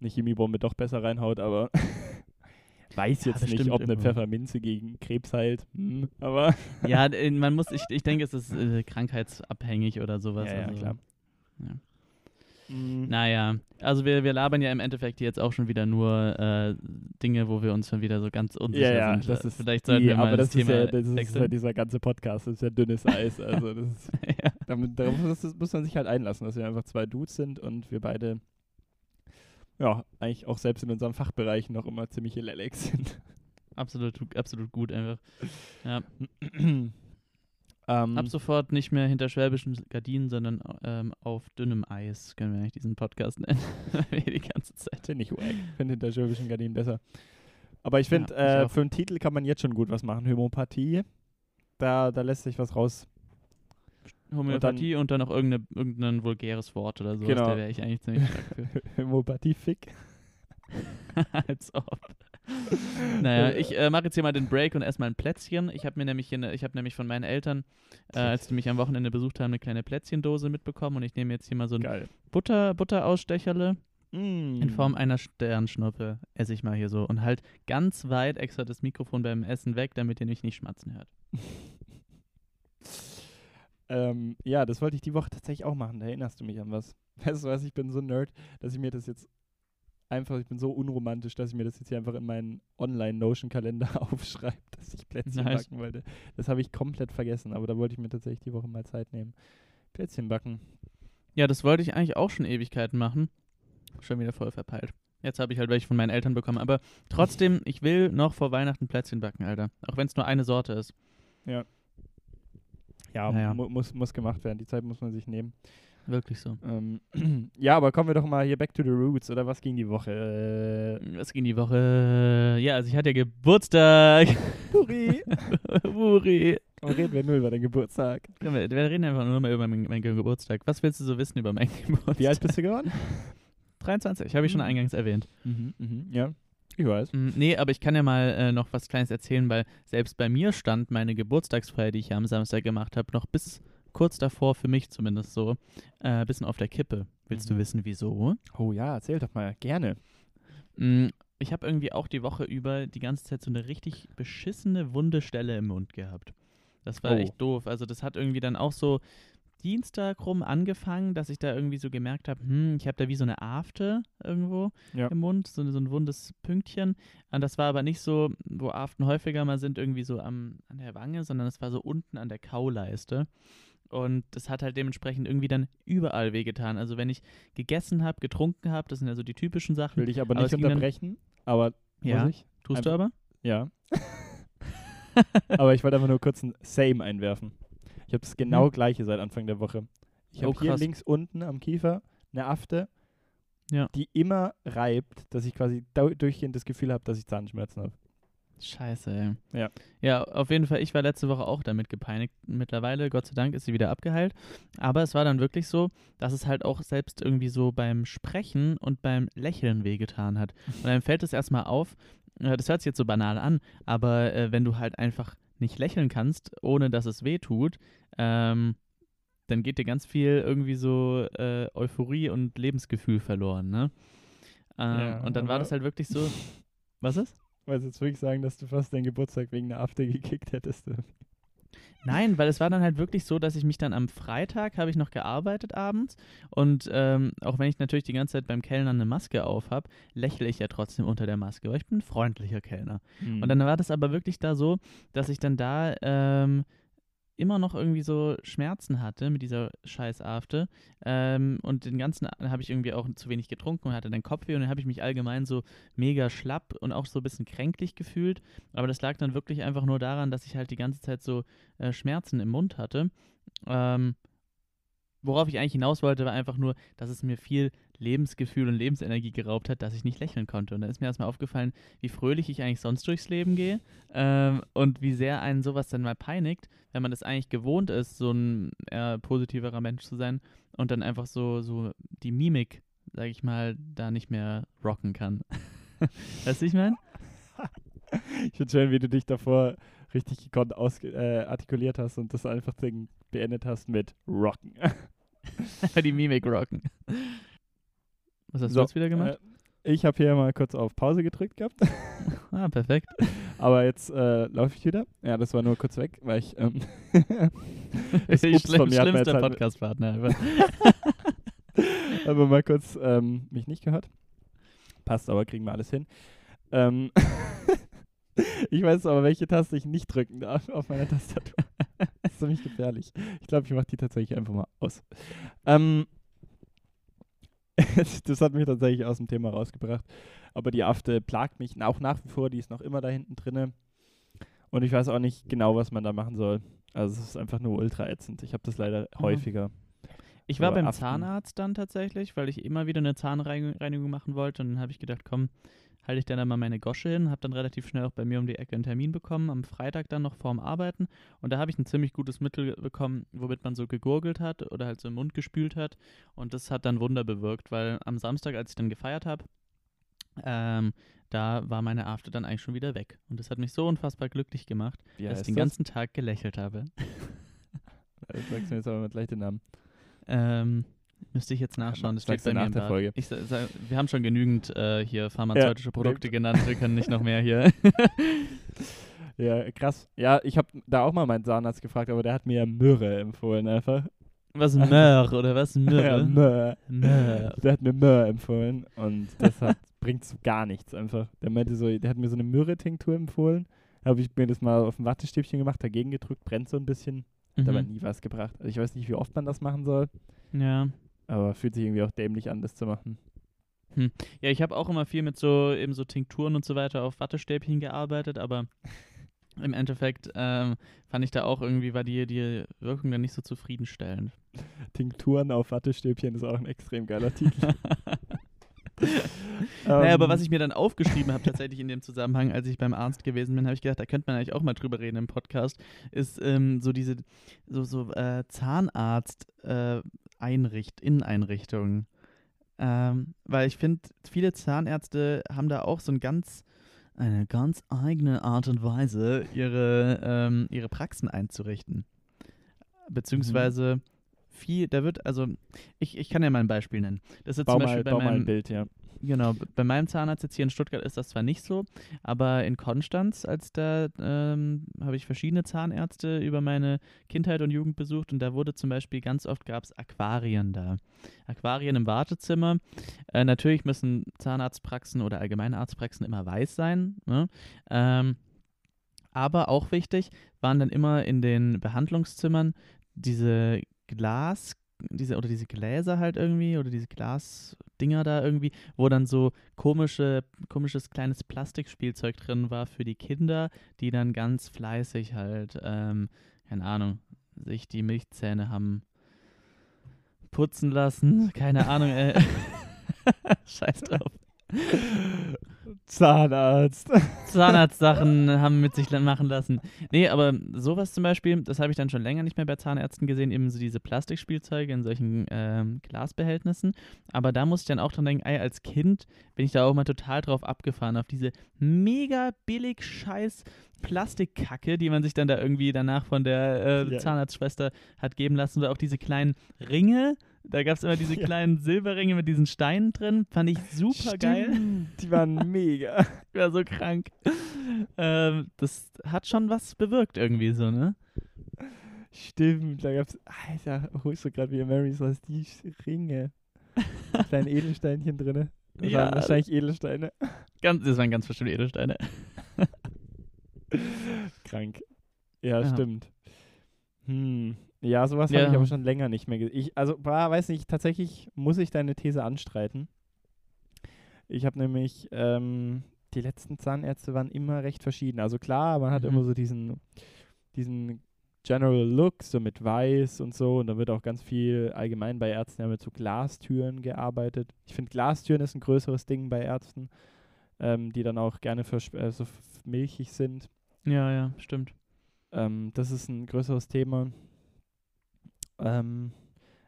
eine Chemiebombe doch besser reinhaut, aber weiß ja, jetzt nicht, ob eine Pfefferminze gegen Krebs heilt. Hm, aber ja, man muss, ich, ich denke, es ist äh, krankheitsabhängig oder sowas. Ja, also. ja klar. Ja. Mhm. Naja, also wir, wir labern ja im Endeffekt jetzt auch schon wieder nur äh, Dinge, wo wir uns schon wieder so ganz unsicher ja, ja, sind. Das ist Vielleicht sollten die, wir mal aber das, das Thema ja, das ist ja dieser ganze Podcast, das ist ja dünnes Eis. Also das ist, ja. damit, darauf muss, muss man sich halt einlassen, dass wir einfach zwei Dudes sind und wir beide ja, eigentlich auch selbst in unserem Fachbereich noch immer ziemliche Lelex sind. Absolut, absolut gut einfach. Ja. Ähm, Ab sofort nicht mehr hinter schwäbischen Gardinen, sondern ähm, auf dünnem Eis können wir eigentlich diesen Podcast nennen. die ganze Zeit. Finde ich wack. Finde hinter schwäbischen Gardinen besser. Aber ich finde, ja, äh, für einen Titel kann man jetzt schon gut was machen. Homöopathie, da, da lässt sich was raus. Homöopathie und dann, und dann noch irgendeine, irgendein vulgäres Wort oder so. Genau. Da wäre ich eigentlich ziemlich stark für. Homöopathie-Fick. Als ob. naja, ich äh, mache jetzt hier mal den Break und esse mal ein Plätzchen. Ich habe mir nämlich hier, ne, ich habe nämlich von meinen Eltern, äh, als die mich am Wochenende besucht haben, eine kleine Plätzchendose mitbekommen und ich nehme jetzt hier mal so ein Geil. Butter, Butterausstecherle. Mm. In Form einer Sternschnuppe esse ich mal hier so und halt ganz weit extra das Mikrofon beim Essen weg, damit ihr mich nicht schmatzen hört. ähm, ja, das wollte ich die Woche tatsächlich auch machen. Da erinnerst du mich an was. Weißt du was, ich bin so ein Nerd, dass ich mir das jetzt einfach, ich bin so unromantisch, dass ich mir das jetzt hier einfach in meinen Online-Notion-Kalender aufschreibe, dass ich Plätzchen nice. backen wollte. Das habe ich komplett vergessen, aber da wollte ich mir tatsächlich die Woche mal Zeit nehmen. Plätzchen backen. Ja, das wollte ich eigentlich auch schon Ewigkeiten machen. Schon wieder voll verpeilt. Jetzt habe ich halt welche von meinen Eltern bekommen. Aber trotzdem, ich will noch vor Weihnachten Plätzchen backen, Alter. Auch wenn es nur eine Sorte ist. Ja. Ja, naja. mu muss, muss gemacht werden. Die Zeit muss man sich nehmen. Wirklich so. Ähm, ja, aber kommen wir doch mal hier back to the roots, oder was ging die Woche? Was ging die Woche? Ja, also ich hatte ja Geburtstag. Buri. Buri. Aber reden wir nur über deinen Geburtstag. Ja, wir, wir, reden einfach nur mal über meinen, meinen, Geburtstag. Was willst du so wissen über meinen Geburtstag? Wie alt bist du geworden? 23, habe ich schon mhm. eingangs erwähnt. Mhm, mhm, ja. Ich weiß. Mm, nee, aber ich kann ja mal äh, noch was Kleines erzählen, weil selbst bei mir stand meine Geburtstagsfeier, die ich am Samstag gemacht habe, noch bis kurz davor, für mich zumindest so, ein äh, bisschen auf der Kippe. Willst mhm. du wissen, wieso? Oh ja, erzähl doch mal, gerne. Mm, ich habe irgendwie auch die Woche über die ganze Zeit so eine richtig beschissene wunde Stelle im Mund gehabt. Das war oh. echt doof. Also das hat irgendwie dann auch so Dienstag rum angefangen, dass ich da irgendwie so gemerkt habe, hm, ich habe da wie so eine Afte irgendwo ja. im Mund, so, so, ein wundes Pünktchen. Und das war aber nicht so, wo Aften häufiger mal sind, irgendwie so am, an der Wange, sondern es war so unten an der Kauleiste. Und das hat halt dementsprechend irgendwie dann überall wehgetan. Also wenn ich gegessen habe, getrunken habe, das sind ja so die typischen Sachen. Will ich aber nicht aber unterbrechen, aber ja, ich? Tust Einfach, du aber? Ja. aber ich wollte einfach nur kurz ein Same einwerfen. Ich habe das genau hm. gleiche seit Anfang der Woche. Ich habe oh, hier links unten am Kiefer eine Afte, ja. die immer reibt, dass ich quasi durchgehend das Gefühl habe, dass ich Zahnschmerzen habe. Scheiße, ey. Ja. Ja, auf jeden Fall, ich war letzte Woche auch damit gepeinigt. Mittlerweile, Gott sei Dank, ist sie wieder abgeheilt. Aber es war dann wirklich so, dass es halt auch selbst irgendwie so beim Sprechen und beim Lächeln wehgetan hat. Und dann fällt es erstmal auf, äh, das hört sich jetzt so banal an, aber äh, wenn du halt einfach nicht lächeln kannst, ohne dass es weh tut, ähm, dann geht dir ganz viel irgendwie so äh, Euphorie und Lebensgefühl verloren, ne? Äh, ja, und dann war das halt wirklich so. Was ist? Wolltest jetzt wirklich sagen, dass du fast deinen Geburtstag wegen einer After gekickt hättest? Nein, weil es war dann halt wirklich so, dass ich mich dann am Freitag habe ich noch gearbeitet abends und ähm, auch wenn ich natürlich die ganze Zeit beim Kellnern eine Maske auf habe, lächle ich ja trotzdem unter der Maske, weil ich bin ein freundlicher Kellner. Mhm. Und dann war das aber wirklich da so, dass ich dann da ähm, immer noch irgendwie so Schmerzen hatte mit dieser scheiß Afte. Ähm, und den ganzen habe ich irgendwie auch zu wenig getrunken und hatte dann Kopfweh und dann habe ich mich allgemein so mega schlapp und auch so ein bisschen kränklich gefühlt. Aber das lag dann wirklich einfach nur daran, dass ich halt die ganze Zeit so äh, Schmerzen im Mund hatte. Ähm, worauf ich eigentlich hinaus wollte, war einfach nur, dass es mir viel Lebensgefühl und Lebensenergie geraubt hat, dass ich nicht lächeln konnte. Und da ist mir erstmal aufgefallen, wie fröhlich ich eigentlich sonst durchs Leben gehe ähm, und wie sehr einen sowas dann mal peinigt, wenn man das eigentlich gewohnt ist, so ein eher positiverer Mensch zu sein und dann einfach so, so die Mimik, sag ich mal, da nicht mehr rocken kann. weißt du, ich meine? Ich finde schön, wie du dich davor richtig gekonnt äh, artikuliert hast und das einfach Ding beendet hast mit Rocken. die Mimik rocken. Was hast So, du jetzt wieder gemacht? Äh, ich habe hier mal kurz auf Pause gedrückt gehabt, ah, perfekt. aber jetzt äh, laufe ich wieder. Ja, das war nur kurz weg, weil ich. Ähm, das Schlimm, hat mir schlimmster halt- Podcast-Partner. einfach. aber mal kurz ähm, mich nicht gehört. Passt aber, kriegen wir alles hin. Ähm, ich weiß aber, welche Taste ich nicht drücken darf auf meiner Tastatur. das ist ziemlich gefährlich. Ich glaube, ich mache die tatsächlich einfach mal aus. Ähm, das hat mich tatsächlich aus dem Thema rausgebracht. Aber die Afte plagt mich auch nach wie vor. Die ist noch immer da hinten drinne. Und ich weiß auch nicht genau, was man da machen soll. Also es ist einfach nur ultra ätzend. Ich habe das leider häufiger. Ich war beim Aften. Zahnarzt dann tatsächlich, weil ich immer wieder eine Zahnreinigung machen wollte. Und dann habe ich gedacht, komm, halte ich dann einmal meine Gosche hin. Habe dann relativ schnell auch bei mir um die Ecke einen Termin bekommen, am Freitag dann noch vorm Arbeiten. Und da habe ich ein ziemlich gutes Mittel bekommen, womit man so gegurgelt hat oder halt so im Mund gespült hat. Und das hat dann Wunder bewirkt, weil am Samstag, als ich dann gefeiert habe, ähm, da war meine Afte dann eigentlich schon wieder weg. Und das hat mich so unfassbar glücklich gemacht, Wie dass ich den das? ganzen Tag gelächelt habe. Ich sag's mir jetzt aber mit gleich den Namen. Ähm, müsste ich jetzt nachschauen. Das steht bei mir nach der Bad. Folge. Ich, wir haben schon genügend äh, hier pharmazeutische Ja, Produkte genannt. Wir können nicht noch mehr hier. Ja, krass. Ja, ich habe da auch mal meinen Zahnarzt gefragt, aber der hat mir Myrrhe empfohlen einfach. was Möhr oder was Ja, Myrrhe? Myrrhe. Möhr. Der hat mir Myrrhe empfohlen und das hat, bringt so gar nichts einfach. Der meinte so, der hat mir so eine Myrrhe-Tinktur empfohlen. Habe ich mir das mal auf ein Wattestäbchen gemacht, dagegen gedrückt, brennt so ein bisschen. Hat aber Mhm. nie was gebracht. Also ich weiß nicht, wie oft man das machen soll, Ja. aber fühlt sich irgendwie auch dämlich an, das zu machen. ja, ich habe auch immer viel mit so eben so Tinkturen und so weiter auf Wattestäbchen gearbeitet, aber im Endeffekt ähm, fand ich da auch irgendwie, war die, die Wirkung dann nicht so zufriedenstellend. Tinkturen auf Wattestäbchen ist auch ein extrem geiler Titel. Naja, aber Ähm, was ich mir dann aufgeschrieben habe, tatsächlich in dem Zusammenhang, als ich beim Arzt gewesen bin, habe ich gedacht, da könnte man eigentlich auch mal drüber reden im Podcast, ist ähm, so diese, so, so äh, Zahnarzt äh, Einricht, Inneneinrichtungen. Ähm, weil ich finde, viele Zahnärzte haben da auch so ein ganz, eine ganz eigene Art und Weise, ihre, ähm, ihre Praxen einzurichten. Beziehungsweise viel, da wird, also, ich, ich kann ja mal ein Beispiel nennen. Das ist jetzt bau zum mal, Beispiel bei bau mal meinem, ein Bild, ja. Genau, bei meinem Zahnarzt jetzt hier in Stuttgart ist das zwar nicht so, aber in Konstanz, als da ähm, habe ich verschiedene Zahnärzte über meine Kindheit und Jugend besucht und da wurde zum Beispiel ganz oft gab es Aquarien da. Aquarien im Wartezimmer. Äh, natürlich müssen Zahnarztpraxen oder allgemeine Arztpraxen immer weiß sein. Ne? Ähm, aber auch wichtig waren dann immer in den Behandlungszimmern diese Glas, diese oder diese Gläser halt irgendwie oder diese Glasdinger da irgendwie, wo dann so komische, komisches kleines Plastikspielzeug drin war für die Kinder, die dann ganz fleißig halt, ähm, keine Ahnung, sich die Milchzähne haben putzen lassen. Keine Ahnung, ey. Scheiß drauf. Zahnarzt. Zahnarztsachen haben mit sich machen lassen. Nee, aber sowas zum Beispiel, das habe ich dann schon länger nicht mehr bei Zahnärzten gesehen, eben so diese Plastikspielzeuge in solchen ähm, Glasbehältnissen. Aber da muss ich dann auch dran denken, ey, als Kind bin ich da auch mal total drauf abgefahren, auf diese mega billig scheiß Plastikkacke, die man sich dann da irgendwie danach von der äh. Zahnarztschwester hat geben lassen. Oder auch diese kleinen Ringe. Da gab es immer diese kleinen Silberringe mit diesen Steinen drin. Fand ich super geil. Stimmt, Die waren mega. Ich war so krank. ähm, das hat schon was bewirkt irgendwie so, ne? Stimmt, da gab's. Alter, holst du gerade wie Marys was die Ringe. Kleine Edelsteinchen drin. Das Ja. waren wahrscheinlich Edelsteine. Ganz, das waren ganz bestimmt Edelsteine. Krank. Ja, Ja. stimmt. Hm. Ja, sowas habe Ja. ich aber schon länger nicht mehr gesehen. Also, bah, weiß nicht, tatsächlich muss ich deine These anstreiten. Ich habe nämlich, ähm, die letzten Zahnärzte waren immer recht verschieden. Also klar, man hat Mhm. immer so diesen, diesen General Look, so mit Weiß und so. Und da wird auch ganz viel allgemein bei Ärzten ja mit so Glastüren gearbeitet. Ich finde, Glastüren ist ein größeres Ding bei Ärzten, ähm, die dann auch gerne äh, so milchig sind. Ja, ja, stimmt. Ähm, das ist ein größeres Thema. Ähm,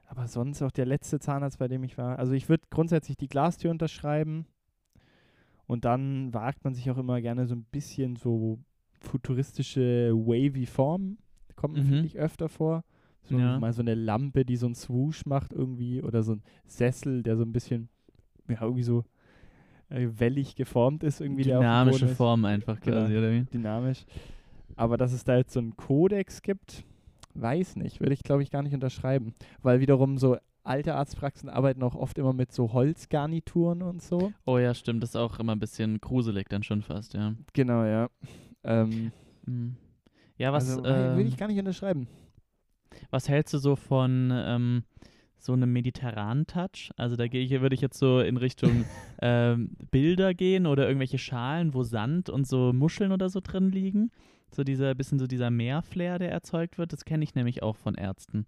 aber sonst auch der letzte Zahnarzt, bei dem ich war. Also ich würde grundsätzlich die Glastür unterschreiben. Und dann wagt man sich auch immer gerne so ein bisschen so futuristische wavy Formen. Kommt, Mhm. finde ich, öfter vor. So Ja. mal so eine Lampe, die so einen Swoosh macht irgendwie. Oder so ein Sessel, der so ein bisschen, ja, irgendwie so äh, wellig geformt ist. Irgendwie Dynamische Boden ist Form einfach Genau. quasi, oder wie? dynamisch. Aber dass es da jetzt so einen Kodex gibt, weiß nicht. Würde ich, glaube ich, gar nicht unterschreiben. Weil wiederum so alte Arztpraxen arbeiten auch oft immer mit so Holzgarnituren und so. Oh ja, stimmt. Das ist auch immer ein bisschen gruselig dann schon fast, ja. Genau, ja. Ähm, Mhm. Ja, was, also, äh, würde ähm, ich gar nicht unterschreiben. was hältst du so von ähm, so einem mediterranen Touch? Also da gehe ich, würde ich jetzt so in Richtung ähm, Bilder gehen oder irgendwelche Schalen, wo Sand und so Muscheln oder so drin liegen. So dieser bisschen so dieser Meerflair, der erzeugt wird, das kenne ich nämlich auch von Ärzten.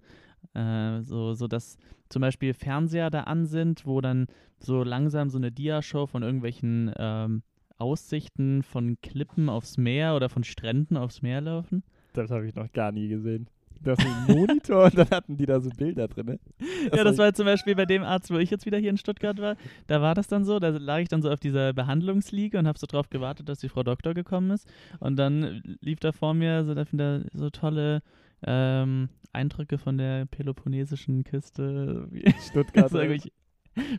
Äh, so, so dass zum Beispiel Fernseher da an sind, wo dann so langsam so eine Diashow von irgendwelchen ähm, Aussichten von Klippen aufs Meer oder von Stränden aufs Meer laufen. Das habe ich noch gar nie gesehen. Da ist ein Monitor und dann hatten die da so Bilder drin. ja, das war zum Beispiel bei dem Arzt, wo ich jetzt wieder hier in Stuttgart war. Da war das dann so, da lag ich dann so auf dieser Behandlungsliege und habe so drauf gewartet, dass die Frau Doktor gekommen ist. Und dann lief da vor mir so, da, so tolle ähm, Eindrücke von der peloponnesischen Küste. Stuttgart. irgendwie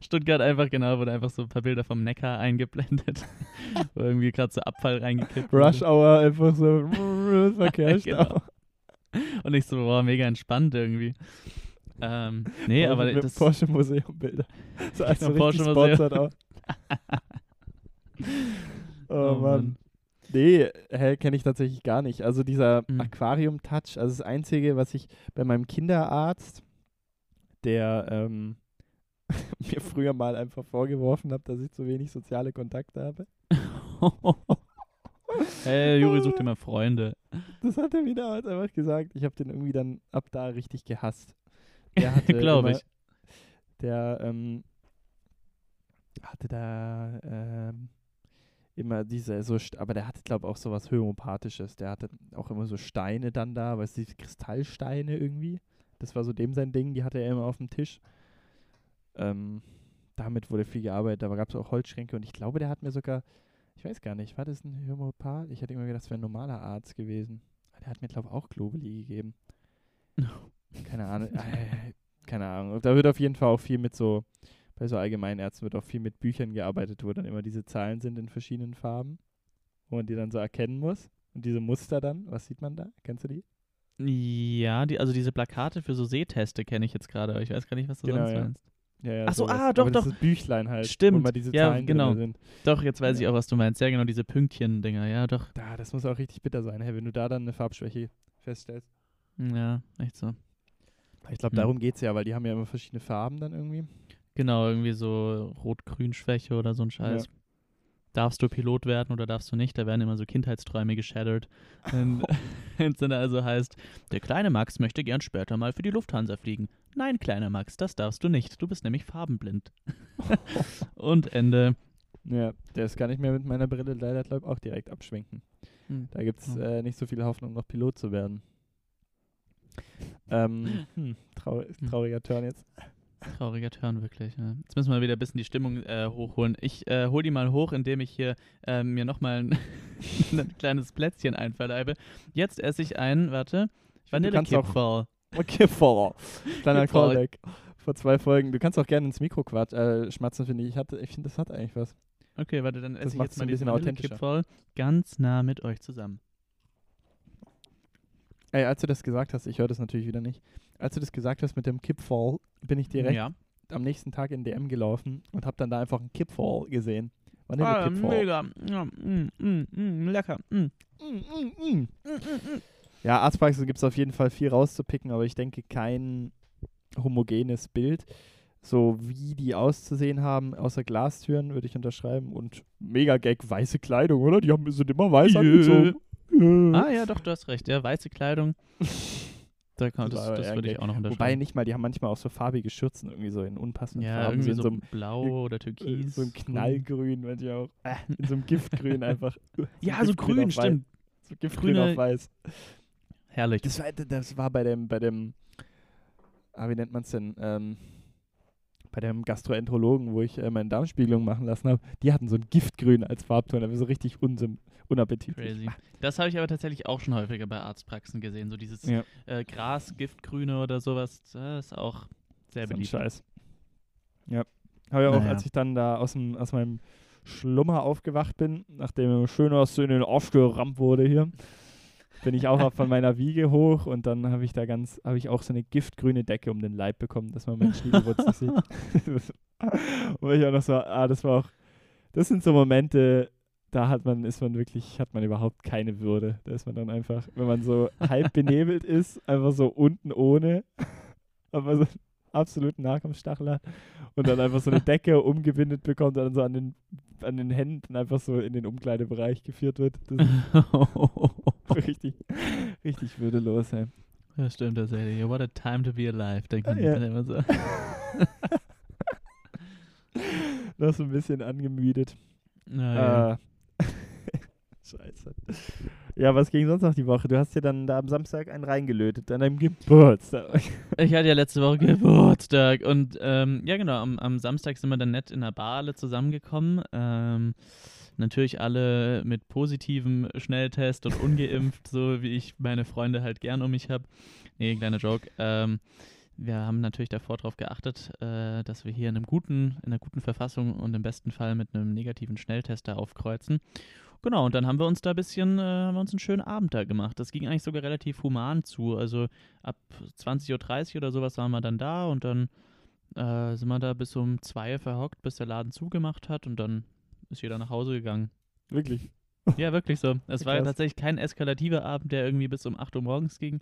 Stuttgart einfach, genau, wurde einfach so ein paar Bilder vom Neckar eingeblendet. wo irgendwie gerade so Abfall reingekippt wurde. Rush Hour einfach so Verkehrsstau. Genau. Und ich so, boah, mega entspannt irgendwie. Ähm, nee, Porsche aber das, Porsche Museum Bilder. So als so Genau, Porsche Museum. auch. oh, Oh, Mann. Mann. Nee, hä, kenne ich tatsächlich gar nicht. Also dieser Mhm. Aquarium-Touch, also das Einzige, was ich bei meinem Kinderarzt, der ähm, mir früher mal einfach vorgeworfen habe, dass ich zu wenig soziale Kontakte habe. Hey, Juri sucht immer Freunde. Das hat er mir damals einfach gesagt. Ich habe den irgendwie dann ab da richtig gehasst. Der hatte Glaube ich. Der ähm, hatte da ähm, immer diese so, aber der hatte glaube auch sowas homöopathisches. Der hatte auch immer so Steine dann da, weißt du, Kristallsteine irgendwie. Das war so dem sein Ding. Die hatte er immer auf dem Tisch. Ähm, damit wurde viel gearbeitet. Da gab es auch Holzschränke und ich glaube, der hat mir sogar, ich weiß gar nicht, war das ein Homöopath? Ich hätte immer gedacht, das wäre ein normaler Arzt gewesen. Der hat mir, glaube ich, auch Globuli gegeben. Keine Ahnung. Äh, keine Ahnung. Da wird auf jeden Fall auch viel mit so, bei so Allgemeinärzten wird auch viel mit Büchern gearbeitet, wo dann immer diese Zahlen sind in verschiedenen Farben, wo man die dann so erkennen muss. Und diese Muster dann, was sieht man da? Kennst du die? Ja, die, also diese Plakate für so Sehteste kenne ich jetzt gerade, aber ich weiß gar nicht, was du Genau, sonst ja. meinst. Ja, ja, Ach so, sowas. ah, doch, Aber das doch. ist Büchlein halt. Wo Stimmt. immer diese Ja, Zahlen genau. sind. Doch, jetzt weiß ich Ja. auch, was du meinst. Ja, genau, diese Pünktchen-Dinger, ja, doch. Da, das muss auch richtig bitter sein, hey, wenn du da dann eine Farbschwäche feststellst. Ja, echt so. Ich glaube, Hm. darum geht es ja, weil die haben ja immer verschiedene Farben dann irgendwie. Genau, irgendwie so Rot-Grün-Schwäche oder so ein Scheiß. Ja. Darfst du Pilot werden oder darfst du nicht? Da werden immer so Kindheitsträume geshattert. Wenn es dann also heißt, der kleine Max möchte gern später mal für die Lufthansa fliegen. Nein, kleiner Max, das darfst du nicht. Du bist nämlich farbenblind. Und Ende. Ja, das kann ich mir mit meiner Brille leider, glaube ich, auch direkt abschwenken. Hm. Da gibt es äh, nicht so viel Hoffnung, noch Pilot zu werden. Ähm, hm, trau trauriger Turn jetzt. Trauriger Turn, wirklich. Ja. Jetzt müssen wir wieder ein bisschen die Stimmung äh, hochholen. Ich äh, hole die mal hoch, indem ich hier äh, mir nochmal ein, ein kleines Plätzchen einverleibe. Jetzt esse ich einen, warte, Vanillekipferl. Vor. Kleiner. Callback. Vor zwei Folgen. Du kannst auch gerne ins Mikro quatsch, äh, schmatzen, finde ich. Ich, hatte- ich finde, das hat eigentlich was. Okay, warte, dann Das esse ich macht's jetzt ein mal bisschen authentischer. Vanillekipferl ganz nah mit euch zusammen. Ey, als du das gesagt hast, ich höre das natürlich wieder nicht. Als du das gesagt hast mit dem Kipfall, bin ich direkt Ja. am nächsten Tag in DM gelaufen und habe dann da einfach einen Kipfall gesehen. Ah, Vanille-Kipfall. mega. Ja, mm, mm, mm, lecker. Mm. Ja, Arztpraxis gibt es auf jeden Fall viel rauszupicken, aber ich denke kein homogenes Bild. So wie die auszusehen haben, außer Glastüren, würde ich unterschreiben. Und mega Gag, weiße Kleidung, oder? Die haben, sind immer weiß Jö. angezogen. Jö. Ah ja, doch, du hast recht. Ja, weiße Kleidung. Da kann, Das das das würde ein ich auch noch Wobei unterschreiben. nicht mal, die haben manchmal auch so farbige Schürzen, irgendwie so in unpassenden ja, Farben. irgendwie in so, so einem, blau oder äh, türkis. so grün. Knallgrün, manchmal auch. Äh, in so einem Giftgrün einfach. Ja, so Giftgrün grün, auf weiß. stimmt. So Giftgrün Grüne- auf weiß. Herrlich. Das war, das war bei dem, bei dem, ah, wie nennt man es denn? Ähm, bei dem Gastroenterologen, wo ich äh, meine Darmspiegelung machen lassen habe, die hatten so ein Giftgrün als Farbton, aber so richtig unsinn, unappetitlich. Crazy. Das habe ich aber tatsächlich auch schon häufiger bei Arztpraxen gesehen. So dieses Ja, äh, Gras, Giftgrüne oder sowas. Das ist auch sehr beliebt. Scheiß. Ja. Habe ja auch, Naja. als ich dann da aus, dem, aus meinem Schlummer aufgewacht bin, nachdem schön aus in den Arsch gerammt wurde hier, bin ich auch von meiner Wiege hoch und dann habe ich da ganz, habe ich auch so eine giftgrüne Decke um den Leib bekommen, dass man meinen Schniedelwurzel sieht. und ich auch noch so, ah, das war auch, das sind so Momente, da hat man, ist man wirklich, hat man überhaupt keine Würde. Da ist man dann einfach, wenn man so halb benebelt ist, einfach so unten ohne, aber so einen absoluten Nahkampfstachel hat und dann einfach so eine Decke umgewindet bekommt und dann so an den, an den Händen einfach so in den Umkleidebereich geführt wird. Das ist richtig, richtig würdelos, ey. das stimmt tatsächlich. What a time to be alive, denkt man Ja. dann immer so. Noch so ein bisschen angemüdet. Naja. Äh, Scheiße. Ja, was ging sonst noch die Woche? Du hast dir dann da am Samstag einen reingelötet, an deinem Geburtstag. Ich hatte ja letzte Woche Geburtstag und ähm, ja genau, am, am Samstag sind wir dann nett in der Bar alle zusammengekommen. Ähm, natürlich alle mit positivem Schnelltest und ungeimpft, so wie ich meine Freunde halt gern um mich habe. Nee, kleiner Joke. Ähm, wir haben natürlich davor darauf geachtet, äh, dass wir hier in einem guten, in einer guten Verfassung und im besten Fall mit einem negativen Schnelltest da aufkreuzen. Genau, und dann haben wir uns da ein bisschen, äh, haben wir uns einen schönen Abend da gemacht. Das ging eigentlich sogar relativ human zu. Also ab 20.30 Uhr oder sowas waren wir dann da und dann äh, sind wir da bis um zwei verhockt, bis der Laden zugemacht hat und dann ist jeder nach Hause gegangen. Wirklich. Ja, wirklich so. Es war tatsächlich kein eskalativer Abend, der irgendwie bis um 8 Uhr morgens ging.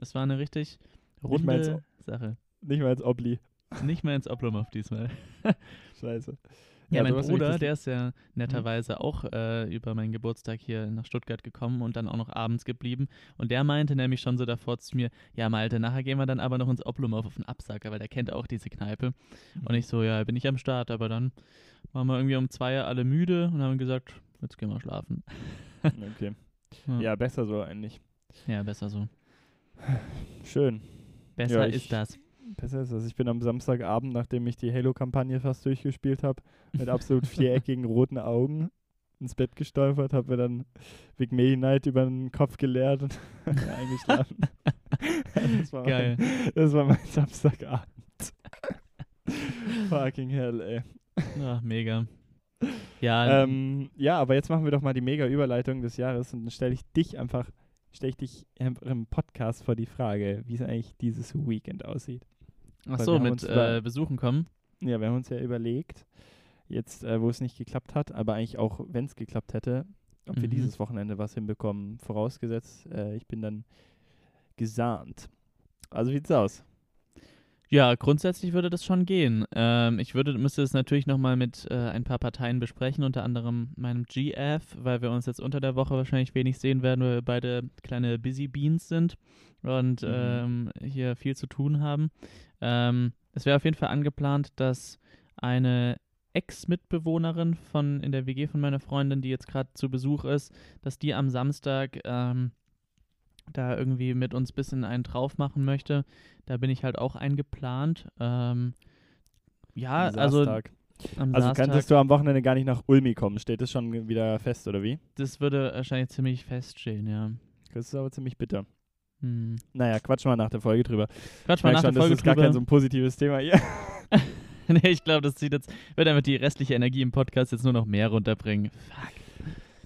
Es war eine richtig Nicht mal runde Sache. Nicht mal als Obli. Nicht mehr ins Oblomov diesmal. Scheiße. Ja, mein hast nämlich Bruder, der ist ja netterweise auch äh, über meinen Geburtstag hier nach Stuttgart gekommen und dann auch noch abends geblieben. Und der meinte nämlich schon so davor zu mir, ja Malte, nachher gehen wir dann aber noch ins Oblomov auf den Absacker, weil der kennt auch diese Kneipe. Und ich so, ja, bin ich am Start, aber dann waren wir irgendwie um zwei alle müde und haben gesagt, jetzt gehen wir schlafen. Okay. Ja, Ja, besser so eigentlich. ja besser so. Schön. Besser Ja, ist das. Besser ist das. Ich bin am Samstagabend, nachdem ich die Halo-Kampagne fast durchgespielt habe, mit absolut viereckigen roten Augen ins Bett gestolpert, habe mir dann Big Medi Night über den Kopf geleert und eingeschlafen. das war Geil. Mein, das war mein Samstagabend. Fucking hell, ey. Ach, mega. Ja, Ähm, ja, aber jetzt machen wir doch mal die mega Überleitung des Jahres und dann stelle ich dich einfach, stelle ich dich im Podcast vor die Frage, wie es eigentlich dieses Weekend aussieht. Ach so, wir mit äh, Besuchen kommen. Ja, wir haben uns ja überlegt, jetzt, äh, wo es nicht geklappt hat, aber eigentlich auch, wenn es geklappt hätte, ob wir Mhm. dieses Wochenende was hinbekommen. Vorausgesetzt, äh, ich bin dann gesahnt. Also wie sieht's aus? Ja, grundsätzlich würde das schon gehen. Ähm, ich würde, müsste es natürlich nochmal mit äh, ein paar Parteien besprechen, unter anderem meinem GF, weil wir uns jetzt unter der Woche wahrscheinlich wenig sehen werden, weil wir beide kleine Busy Beans sind und Mhm. ähm, hier viel zu tun haben. Ähm, es wäre auf jeden Fall angeplant, dass eine Ex-Mitbewohnerin von in der WG von meiner Freundin, die jetzt gerade zu Besuch ist, dass die am Samstag ähm, da irgendwie mit uns ein bisschen einen drauf machen möchte. Da bin ich halt auch eingeplant. Ähm, ja, Am also Samstag. am Also Samstag, könntest du am Wochenende gar nicht nach Ulmi kommen. Steht das schon wieder fest, oder wie? das würde wahrscheinlich ziemlich feststehen, ja. Das ist aber ziemlich bitter. Hm. Naja, quatsch mal nach der Folge drüber. Quatsch mal nach schon, der Folge das ist gar drüber. kein so ein positives Thema hier. nee, ich glaube, das zieht jetzt, wird einfach die restliche Energie im Podcast jetzt nur noch mehr runterbringen. Fuck.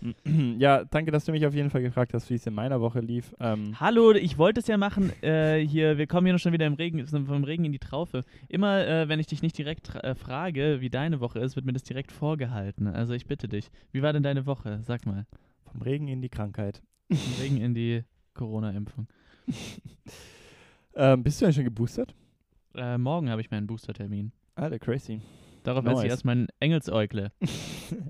ja, danke, dass du mich auf jeden Fall gefragt hast, wie es in meiner Woche lief. Ähm, Hallo, ich wollte es ja machen. Äh, hier, wir kommen hier noch schon wieder im Regen, vom Regen in die Traufe. Immer, äh, wenn ich dich nicht direkt äh, frage, wie deine Woche ist, wird mir das direkt vorgehalten. Also ich bitte dich. Wie war denn deine Woche? Sag mal. vom Regen in die Krankheit. Vom Regen in die Corona-Impfung. Ähm, bist du denn schon geboostert? Äh, morgen habe ich meinen Booster-Termin. Alter, crazy. Darauf esse ich Nice. erst mein Engelsäugle.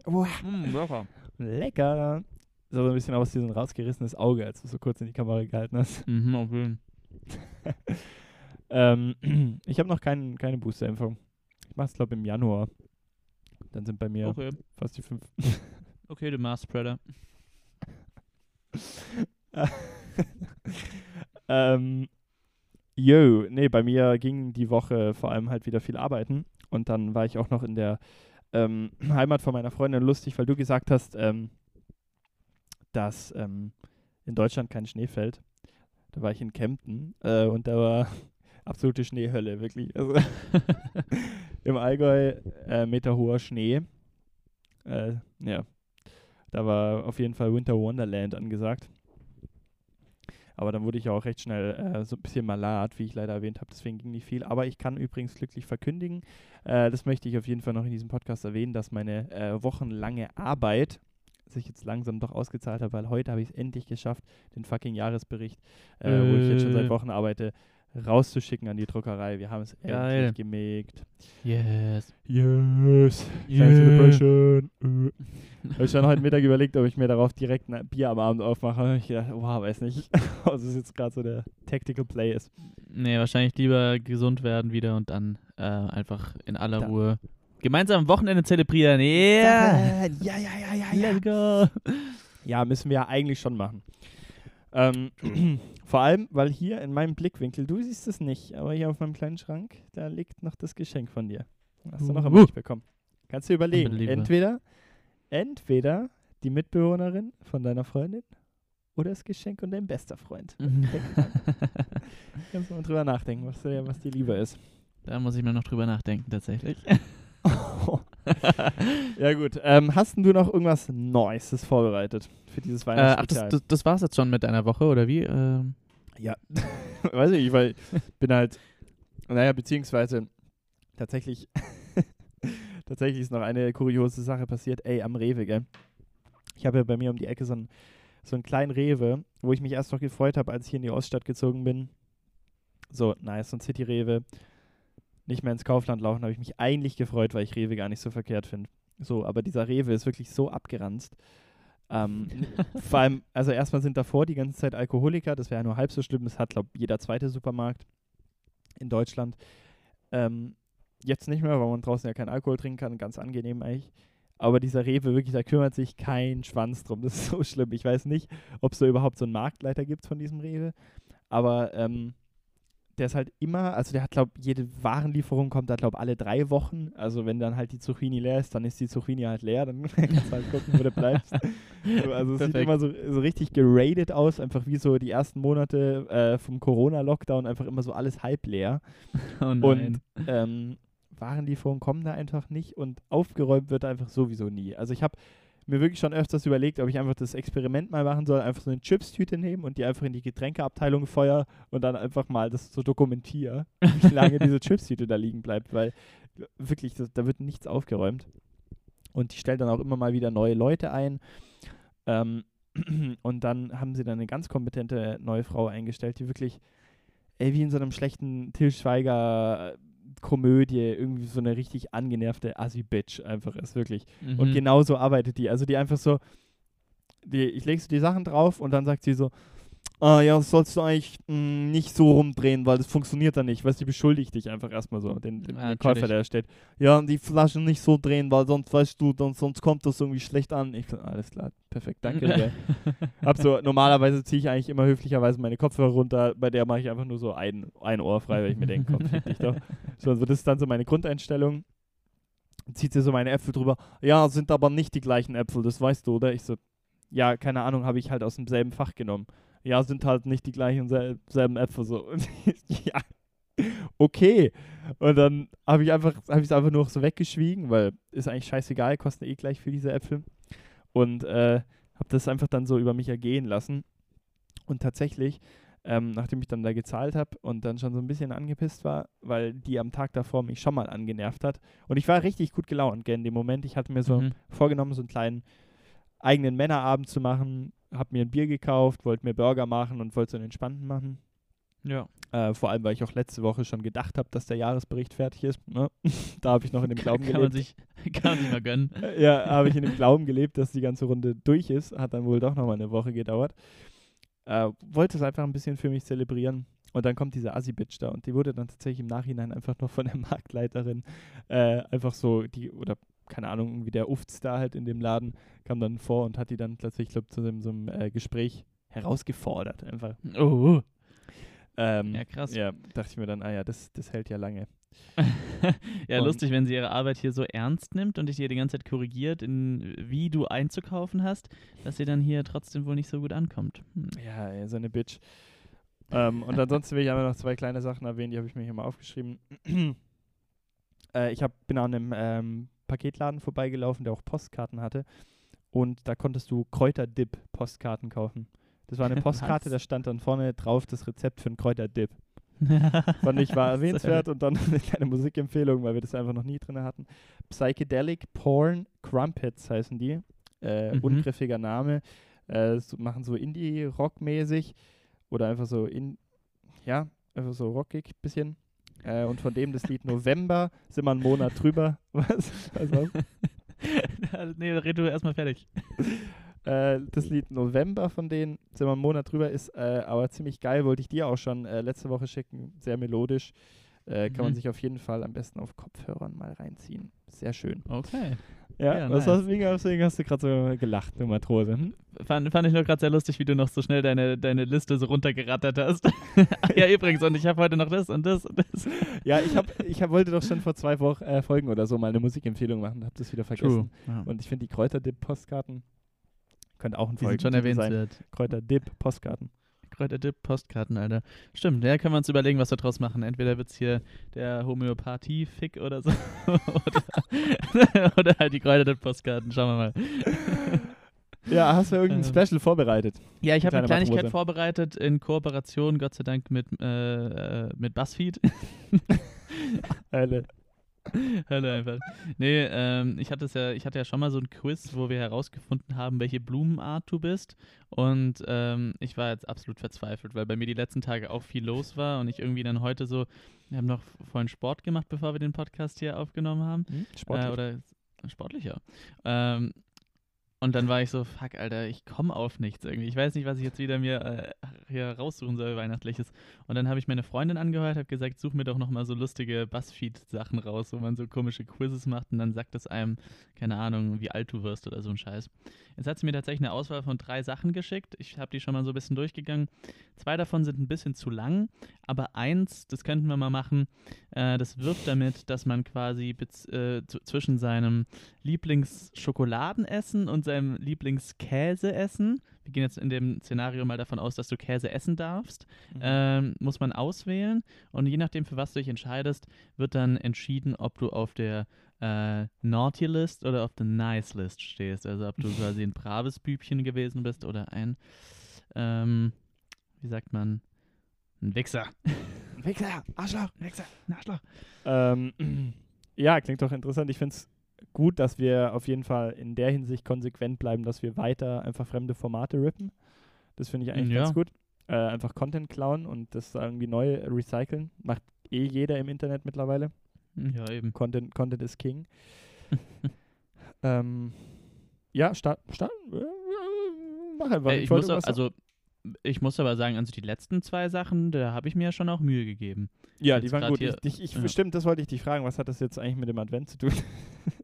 Wow. Mm, lecker. Lecker. So ein bisschen aus wie so ein rausgerissenes Auge, als du so kurz in die Kamera gehalten hast. Mhm, auf jeden ähm, ich habe noch kein, keine Boosterimpfung. Ich mache es, glaube im Januar. Dann sind bei mir Okay. fast die fünf. Okay, du Mars Spreader. ähm, yo, nee, bei mir ging die Woche vor allem halt wieder viel arbeiten. Und dann war ich auch noch in der ähm, Heimat von meiner Freundin lustig, weil du gesagt hast, ähm, dass ähm, in Deutschland kein Schnee fällt. Da war ich in Kempten äh, und da war absolute Schneehölle, wirklich. Also, Im Allgäu äh, meterhoher Schnee. Äh, ja, da war auf jeden Fall Winter Wonderland angesagt. Aber dann wurde ich ja auch recht schnell äh, so ein bisschen malat, wie ich leider erwähnt habe. Deswegen ging nicht viel. Aber ich kann übrigens glücklich verkündigen, äh, das möchte ich auf jeden Fall noch in diesem Podcast erwähnen, dass meine äh, wochenlange Arbeit sich jetzt langsam doch ausgezahlt hat, weil heute habe ich es endlich geschafft, den fucking Jahresbericht, äh, wo ich jetzt schon seit Äh. Wochen arbeite, rauszuschicken an die Druckerei. Wir haben es Geil. endlich gemägt. Yes. Yes. Celebration. Äh. Habe ich schon heute Mittag überlegt, ob ich mir darauf direkt ein Bier am Abend aufmache. Ich gedacht, wow, weiß nicht. Was ist jetzt gerade so der Tactical Play ist. Nee, wahrscheinlich lieber gesund werden wieder und dann äh, einfach in aller Da- Ruhe gemeinsam am Wochenende zelebrieren. Yeah! Ja, ja, ja, ja, ja. Let's go! Ja, müssen wir ja eigentlich schon machen. Ähm, vor allem, weil hier in meinem Blickwinkel, du siehst es nicht, aber hier auf meinem kleinen Schrank, da liegt noch das Geschenk von dir. Hast du noch immer Uh. nicht bekommen. Kannst du überlegen. Entweder, entweder die Mitbewohnerin von deiner Freundin oder das Geschenk und dein bester Freund. Kannst du mal drüber nachdenken, was dir, was dir lieber ist. da muss ich mir noch drüber nachdenken, tatsächlich. ja gut, ähm, hast denn du noch irgendwas Neues vorbereitet für dieses äh, ach, Weihnachtsspezial? das, das, war's jetzt schon mit deiner Woche, oder wie? Ähm, Ja, weiß ich nicht, weil ich bin halt, naja, beziehungsweise tatsächlich, tatsächlich ist noch eine kuriose Sache passiert, ey, am Rewe, gell. Ich habe ja bei mir um die Ecke so einen, so einen kleinen Rewe, wo ich mich erst noch gefreut habe, als ich hier in die Oststadt gezogen bin. So, nice, so ein City-Rewe. Nicht mehr ins Kaufland laufen, habe ich mich eigentlich gefreut, weil ich Rewe gar nicht so verkehrt finde. So, aber dieser Rewe ist wirklich so abgeranzt. Ähm, vor allem, also erstmal sind davor die ganze Zeit Alkoholiker, das wäre ja nur halb so schlimm, das hat, glaube ich, jeder zweite Supermarkt in Deutschland. Ähm, jetzt nicht mehr, weil man draußen ja keinen Alkohol trinken kann, ganz angenehm eigentlich. Aber dieser Rewe, wirklich, da kümmert sich kein Schwanz drum. Das ist so schlimm. Ich weiß nicht, ob es da überhaupt so einen Marktleiter gibt von diesem Rewe. Aber ähm, der ist halt immer, also der hat, glaube jede Warenlieferung kommt da, glaube alle drei Wochen. Also wenn dann halt die Zucchini leer ist, dann ist die Zucchini halt leer. Dann kannst du halt gucken, wo du bleibst. Also es sieht immer so, so richtig geradet aus, einfach wie so die ersten Monate äh, vom Corona-Lockdown, einfach immer so alles halb leer. oh nein. Und ähm, Warenlieferungen kommen da einfach nicht und aufgeräumt wird einfach sowieso nie. Also ich habe mir wirklich schon öfters überlegt, ob ich einfach das Experiment mal machen soll, einfach so eine Chipstüte nehmen und die einfach in die Getränkeabteilung feuer und dann einfach mal das so dokumentiere, wie lange diese Chipstüte da liegen bleibt, weil wirklich, das, da wird nichts aufgeräumt. Und die stellt dann auch immer mal wieder neue Leute ein. Ähm, und dann haben sie dann eine ganz kompetente neue Frau eingestellt, die wirklich, ey, wie in so einem schlechten Till Schweiger Komödie, irgendwie so eine richtig angenervte Assi-Bitch einfach ist, wirklich. Mhm. Und genau so arbeitet die. Also die einfach so, die, ich lege so die Sachen drauf und dann sagt sie so, ah ja, das sollst du eigentlich mh, nicht so rumdrehen, weil das funktioniert dann nicht. Weißt du, die beschuldigt dich einfach erstmal so, den, den, Ja, Käufer, der da steht. Ja, die Flaschen nicht so drehen, weil sonst, weißt du, dann, sonst kommt das irgendwie schlecht an. Ich so, alles klar, perfekt, danke. dir. Hab so, normalerweise ziehe ich eigentlich immer höflicherweise meine Kopfhörer runter, bei der mache ich einfach nur so ein, ein Ohr frei, weil ich mir denke, komm, fick dich doch. So, also das ist dann so meine Grundeinstellung. Zieht sie so meine Äpfel drüber. Ja, sind aber nicht die gleichen Äpfel, das weißt du, oder? Ich so, ja, keine Ahnung, habe ich halt aus demselben Fach genommen. Ja, sind halt nicht die gleichen sel selben Äpfel so. Und ich, ja, okay. Und dann habe ich einfach, habe ich es einfach nur so weggeschwiegen, weil ist eigentlich scheißegal, kosten eh gleich für diese Äpfel. Und äh, habe das einfach dann so über mich ergehen lassen. Und tatsächlich, ähm, nachdem ich dann da gezahlt habe und dann schon so ein bisschen angepisst war, weil die am Tag davor mich schon mal angenervt hat. Und ich war richtig gut gelaunt, gell, in dem Moment. Ich hatte mir so Mhm. vorgenommen, so einen kleinen eigenen Männerabend zu machen, habe mir ein Bier gekauft, wollte mir Burger machen und wollte so einen entspannten machen. Ja. Äh, vor allem, weil ich auch letzte Woche schon gedacht habe, dass der Jahresbericht fertig ist. Ne? da habe ich noch in dem Glauben kann, man gelebt. sich, kann man sich mal gönnen. Ja, habe ich in dem Glauben gelebt, dass die ganze Runde durch ist. Hat dann wohl doch nochmal eine Woche gedauert. Äh, wollte es einfach ein bisschen für mich zelebrieren. Und dann kommt diese Assi-Bitch da und die wurde dann tatsächlich im Nachhinein einfach noch von der Marktleiterin äh, einfach so, die, oder keine Ahnung, irgendwie der Ufts da halt in dem Laden kam dann vor und hat die dann plötzlich, ich glaube, zu so einem, so einem äh, Gespräch herausgefordert einfach. Oh. Ähm, Ja, krass. Ja, dachte ich mir dann, ah ja, das, das hält ja lange. ja, Und- lustig, wenn sie ihre Arbeit hier so ernst nimmt und dich hier die ganze Zeit korrigiert, in wie du einzukaufen hast, dass sie dann hier trotzdem wohl nicht so gut ankommt. Hm. Ja, so eine Bitch. ähm, und ansonsten will ich aber noch zwei kleine Sachen erwähnen, die habe ich mir hier mal aufgeschrieben. äh, ich hab, bin an einem ähm, Paketladen vorbeigelaufen, der auch Postkarten hatte. Und da konntest du Kräuterdip-Postkarten kaufen. Das war eine Postkarte, da stand dann vorne drauf das Rezept für einen Kräuterdip. Fand ich war erwähnenswert und dann eine kleine Musikempfehlung, weil wir das einfach noch nie drin hatten. Psychedelic Porn Crumpets heißen die. Äh, Mhm. Ungriffiger Name. Äh, so, machen so Indie-Rock-mäßig oder einfach so in, ja, einfach so rockig bisschen. Äh, und von dem das Lied November sind wir einen Monat drüber. Was? Was war's? nee, red du erstmal fertig. Äh, das Lied November von denen, sind wir einen Monat drüber, ist äh, aber ziemlich geil. Wollte ich dir auch schon äh, letzte Woche schicken. Sehr melodisch. Äh, Kann man Mhm. sich auf jeden Fall am besten auf Kopfhörern mal reinziehen. Sehr schön. Okay. Ja, Ja, was nice. hast, wegen, deswegen hast du gerade so gelacht, du Matrose. Hm? Fand, fand ich nur gerade sehr lustig, wie du noch so schnell deine, deine Liste so runtergerattert hast. Ach ja, übrigens, und ich habe heute noch das und das und das. Ja, ich, hab, ich hab, wollte doch schon vor zwei Wochen, äh, Folgen oder so mal eine Musikempfehlung machen, habe das wieder vergessen. Ja. Und ich finde die Kräuterdip-Postkarten könnte auch ein Folgentitel sein. Kräuterdip-Postkarten. Kräuterdip, Postkarten, Alter. Stimmt, ja, können wir uns überlegen, was wir draus machen. Entweder wird es hier der Homöopathie-Fick oder so. oder, oder halt die Kräuterdip-Postkarten. Schauen wir mal. Ja, hast du irgendein Ähm. Special vorbereitet? Ja, ich habe eine Kleinigkeit Matrose. vorbereitet in Kooperation, Gott sei Dank, mit, äh, äh, mit BuzzFeed. Hölle. Hölle einfach. Nee, ähm, ich hatte es ja, ich hatte ja schon mal so ein Quiz, wo wir herausgefunden haben, welche Blumenart du bist. Und ähm, ich war jetzt absolut verzweifelt, weil bei mir die letzten Tage auch viel los war und ich irgendwie dann heute so, wir haben noch vorhin Sport gemacht, bevor wir den Podcast hier aufgenommen haben. Hm? Sportlich. Äh, oder sportlicher. Ähm, und dann war ich so, fuck, Alter, ich komme auf nichts irgendwie. Ich weiß nicht, was ich jetzt wieder mir äh, hier raussuchen soll, Weihnachtliches. Und dann habe ich meine Freundin angehört, habe gesagt, such mir doch nochmal so lustige Buzzfeed-Sachen raus, wo man so komische Quizzes macht und dann sagt es einem, keine Ahnung, wie alt du wirst oder so ein Scheiß. Jetzt hat sie mir tatsächlich eine Auswahl von drei Sachen geschickt. Ich habe die schon mal so ein bisschen durchgegangen. Zwei davon sind ein bisschen zu lang, aber eins, das könnten wir mal machen, äh, das wirft damit, dass man quasi äh, zwischen seinem Lieblingsschokoladenessen und seinem Lieblingskäseessen, wir gehen jetzt in dem Szenario mal davon aus, dass du Käse essen darfst, Mhm. ähm, muss man auswählen und je nachdem, für was du dich entscheidest, wird dann entschieden, ob du auf der äh, Naughty List oder auf der Nice List stehst. Also ob du quasi ein braves Bübchen gewesen bist oder ein, ähm, wie sagt man, ein Wichser. Wichser, Arschloch. Wichser, Arschloch. Ähm, ja, klingt doch interessant. Ich finde es gut, dass wir auf jeden Fall in der Hinsicht konsequent bleiben, dass wir weiter einfach fremde Formate rippen. Das finde ich eigentlich Ja. ganz gut. Äh, einfach Content klauen und das irgendwie neu recyceln. Macht eh jeder im Internet mittlerweile. Ja, eben. Content, Content is King. ähm, ja, start, start, äh, mach einfach. Äh, ich wollte muss auch, also ich muss aber sagen, also die letzten zwei Sachen, da habe ich mir schon auch Mühe gegeben. ja, die waren gut. hier- Ich, ich, ich, ja. Stimmt, das wollte ich dich fragen. Was hat das jetzt eigentlich mit dem Advent zu tun?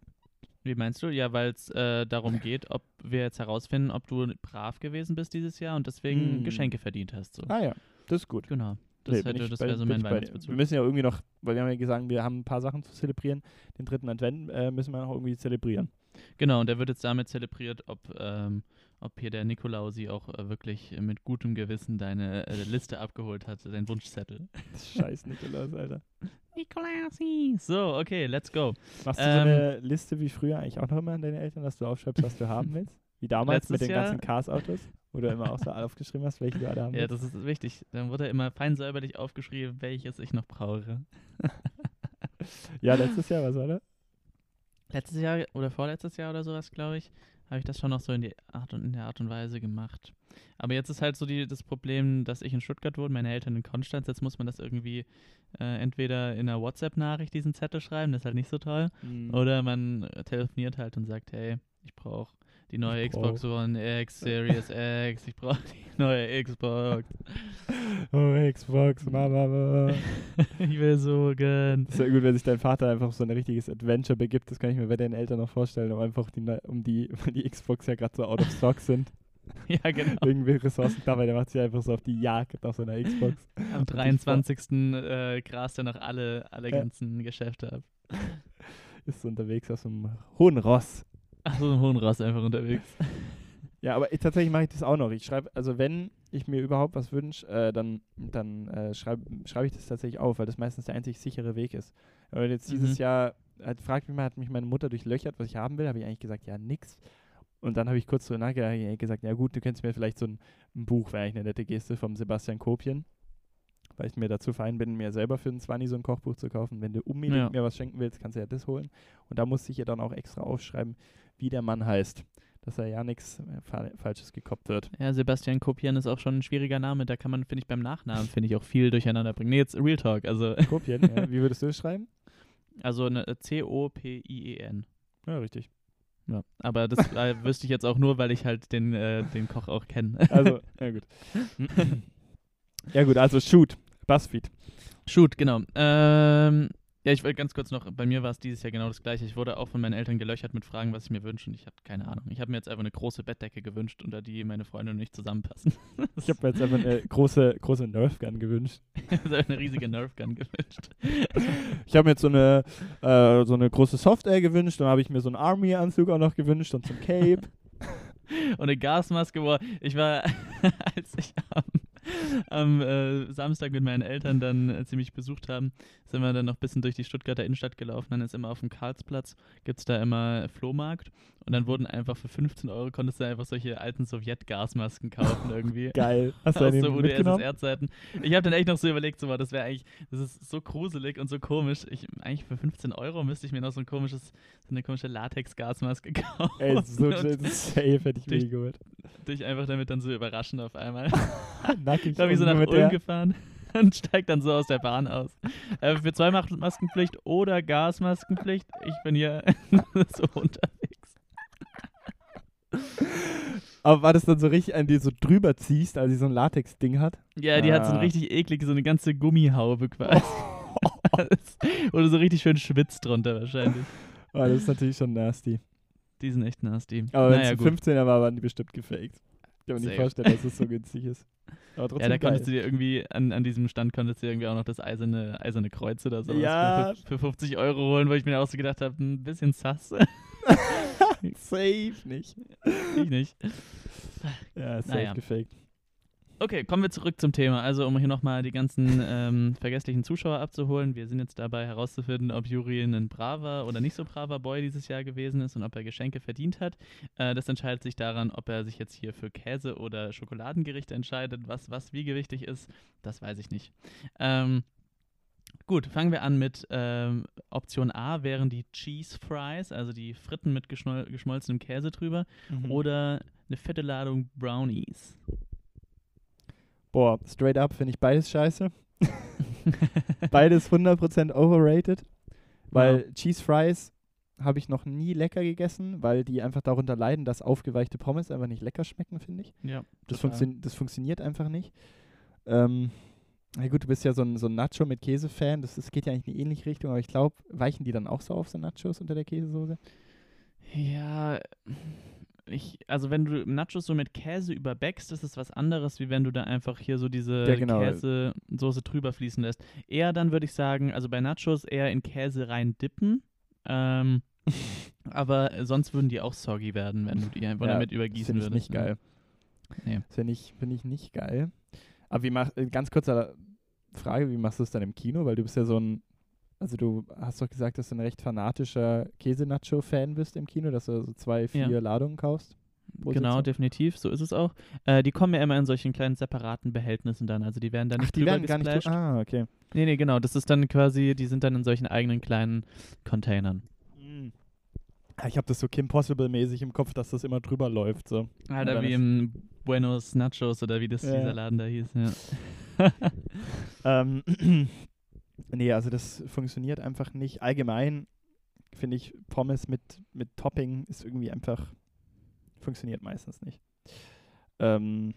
Wie meinst du? Ja, weil es äh, darum geht, ob wir jetzt herausfinden, ob du brav gewesen bist dieses Jahr und deswegen Hm. Geschenke verdient hast. So. ah ja, das ist gut. Genau. Das, Nee, bin hätte, ich das wäre so mein. Weihnachtsbezug. Wir müssen ja irgendwie noch, weil wir haben ja gesagt, wir haben ein paar Sachen zu zelebrieren. Den dritten Advent äh, müssen wir noch irgendwie zelebrieren. Genau, und der wird jetzt damit zelebriert, ob, ähm, ob hier der Nikolausi auch äh, wirklich mit gutem Gewissen deine äh, Liste abgeholt hat, deinen Wunschzettel. Scheiß Nikolaus, Alter. Nikolausi! So, okay, let's go. Machst du so Ähm, eine Liste wie früher eigentlich auch noch immer an deine Eltern, dass du aufschreibst, was du haben willst? Wie damals mit den Jahr- ganzen Cars-Autos, wo du immer auch so aufgeschrieben hast, welche du alle haben Ja, willst. das ist wichtig. Dann wurde immer fein säuberlich aufgeschrieben, welches ich noch brauche. Ja, letztes Jahr, was war das? Letztes Jahr oder vorletztes Jahr oder sowas, glaube ich, habe ich das schon noch so in, die Art und, in der Art und Weise gemacht. Aber jetzt ist halt so die, das Problem, dass ich in Stuttgart wohne, meine Eltern in Konstanz. Jetzt muss man das irgendwie äh, entweder in einer WhatsApp-Nachricht diesen Zettel schreiben, das ist halt nicht so toll. Mhm. Oder man äh, telefoniert halt und sagt, hey, ich brauche die neue Ich Xbox One X, Series X, ich brauche die neue Xbox. Oh, Xbox, Mama, ich will so gern. Das ist ja gut, wenn sich dein Vater einfach auf so ein richtiges Adventure begibt. Das kann ich mir bei deinen Eltern noch vorstellen, um einfach die, neu- um die, weil die Xbox ja gerade so out of stock sind. Ja, genau. Irgendwie Ressourcen da, weil der macht sich einfach so auf die Jagd nach so einer Xbox. Am Und ich 23. Äh, grast er noch alle, alle Ja. ganzen Geschäfte ab. Ist unterwegs auf so einem hohen Ross. Ach so, ein Hohenross einfach unterwegs. Ja, aber ich, tatsächlich mache ich das auch noch. Ich schreibe, also wenn ich mir überhaupt was wünsche, äh, dann, dann äh, schreibe schreib ich das tatsächlich auf, weil das meistens der einzig sichere Weg ist. Aber jetzt dieses Mhm. Jahr, hat, fragt mich mal, hat mich meine Mutter durchlöchert, was ich haben will, habe ich eigentlich gesagt, ja, nix. Und dann habe ich kurz drüber nachgedacht, gesagt, ja gut, du könntest mir vielleicht so ein, ein Buch, wäre eigentlich eine nette Geste, vom Sebastian Kopien, weil ich mir dazu fein bin, mir selber für einen 20 so ein Kochbuch zu kaufen. Wenn du unbedingt Ja. mir was schenken willst, kannst du ja das holen. Und da musste ich ja dann auch extra aufschreiben, wie der Mann heißt, dass er ja nichts fa Falsches gekoppt wird. Ja, Sebastian Kopian ist auch schon ein schwieriger Name. Da kann man, finde ich, beim Nachnamen, finde ich, auch viel durcheinander bringen. Nee, jetzt Real Talk. Also, Kopien, ja. Wie würdest du es schreiben? also eine C-O-P-I-E-N. Ja, richtig. Ja, aber das äh, wüsste ich jetzt auch nur, weil ich halt den, äh, den Koch auch kenne. Also, ja gut. ja gut, also Shoot, Buzzfeed. Shoot, genau. Ähm, ja, ich wollte ganz kurz noch, bei mir war es dieses Jahr genau das gleiche. Ich wurde auch von meinen Eltern gelöchert mit Fragen, was ich mir wünsche und ich hatte keine Ahnung. Ich habe mir jetzt einfach eine große Bettdecke gewünscht, unter die meine Freunde und ich zusammenpassen. Ich habe mir jetzt einfach eine große, große Nerf-Gun gewünscht. also eine riesige Nerfgun gewünscht. Ich habe mir jetzt so eine, äh, so eine große Software gewünscht, dann habe ich mir so einen Army-Anzug auch noch gewünscht und so ein Cape. und eine Gasmaske. Boah, ich war, als ich am, am äh, Samstag mit meinen Eltern dann, als sie mich besucht haben, sind wir dann noch ein bisschen durch die Stuttgarter Innenstadt gelaufen. Dann ist immer auf dem Karlsplatz, gibt es da immer Flohmarkt. Und dann wurden einfach für 15 Euro konntest du einfach solche alten Sowjet-Gasmasken kaufen irgendwie. Geil. Hast du Aus so? UdSSR-Zeiten. Ich habe dann echt noch so überlegt, so, boah, das wäre eigentlich, das ist so gruselig und so komisch. Ich, eigentlich für 15 Euro müsste ich mir noch so ein komisches, so eine komische Latex-Gasmaske kaufen. Ey, so safe hätte ich mir geholt. dich einfach damit dann so überraschen auf einmal. Nackig. Da ich so nach Ulm der- gefahren und steig dann so aus der Bahn aus. Äh, für zwei Mas- Maskenpflicht oder Gasmaskenpflicht. Ich bin hier so unterwegs. Aber war das dann so richtig, an die so drüber ziehst, als sie so ein Latex-Ding hat? Ja, die hat so ein Ah. richtig eklig, so eine ganze Gummihaube quasi. Oder so richtig schön schwitzt drunter wahrscheinlich. Oh, das ist natürlich schon nasty. Die sind echt nasty. Aber wenn naja, es gut. ein 15er war, waren die bestimmt gefaked. Ich kann mir nicht vorstellen, dass es so günstig ist. Aber trotzdem Ja, da konntest du dir irgendwie, an, an diesem Stand konntest du dir irgendwie auch noch das eiserne, eiserne Kreuz oder sowas Ja. für, für 50 Euro holen, wo ich mir auch so gedacht habe, ein bisschen sass. Safe nicht. ich nicht. Ja, safe Naja. gefaked. Okay, kommen wir zurück zum Thema. Also, um hier nochmal die ganzen ähm, vergesslichen Zuschauer abzuholen. Wir sind jetzt dabei herauszufinden, ob Juri ein braver oder nicht so braver Boy dieses Jahr gewesen ist und ob er Geschenke verdient hat. Äh, das entscheidet sich daran, ob er sich jetzt hier für Käse- oder Schokoladengerichte entscheidet. Was, was wie gewichtig ist, das weiß ich nicht. Ähm, gut, fangen wir an mit ähm, Option A wären die Cheese Fries, also die Fritten mit geschmol geschmolzenem Käse drüber. Mhm. Oder eine fette Ladung Brownies. Boah, straight up finde ich beides scheiße. beides 100% overrated. Weil Cheese Fries habe ich noch nie lecker gegessen, weil die einfach darunter leiden, dass aufgeweichte Pommes einfach nicht lecker schmecken, finde ich. Ja, Das, funktio das funktioniert einfach nicht. Ähm, na gut, du bist ja so ein, so ein Nacho mit Käse-Fan, das, das geht ja eigentlich in eine ähnliche Richtung, aber ich glaube, weichen die dann auch so auf so Nachos unter der Käsesoße? Ja, ich, also wenn du Nachos so mit Käse überbackst, ist es was anderes, wie wenn du da einfach hier so diese Ja, genau. Käsesoße drüber fließen lässt. Eher dann würde ich sagen, also bei Nachos eher in Käse rein dippen. Ähm, aber sonst würden die auch soggy werden, wenn du die einfach Ja, damit Das übergießen ich würdest. nicht geil. Nee. Das finde ich, find ich nicht geil. Aber wie mach, äh, ganz kurze Frage, wie machst du es dann im Kino? Weil du bist ja so ein, also du hast doch gesagt, dass du ein recht fanatischer Käse-Nacho-Fan bist im Kino, dass du so zwei, vier Ja. Ladungen kaufst. Genau, Sitzung. definitiv, so ist es auch. Äh, die kommen ja immer in solchen kleinen separaten Behältnissen dann, also die werden dann Ach, nicht die drüber werden gar nicht. gesplasht. Ah, okay. Nee, nee, genau, das ist dann quasi, die sind dann in solchen eigenen kleinen Containern. Ah, Ich habe das so Kim Possible-mäßig im Kopf, dass das immer drüber läuft. So. Alter, wie im Buenos Nachos oder wie das Ja. dieser Laden da hieß, ja. Ähm, nee, also das funktioniert einfach nicht. Allgemein finde ich Pommes mit, mit Topping ist irgendwie einfach, funktioniert meistens nicht. Ähm,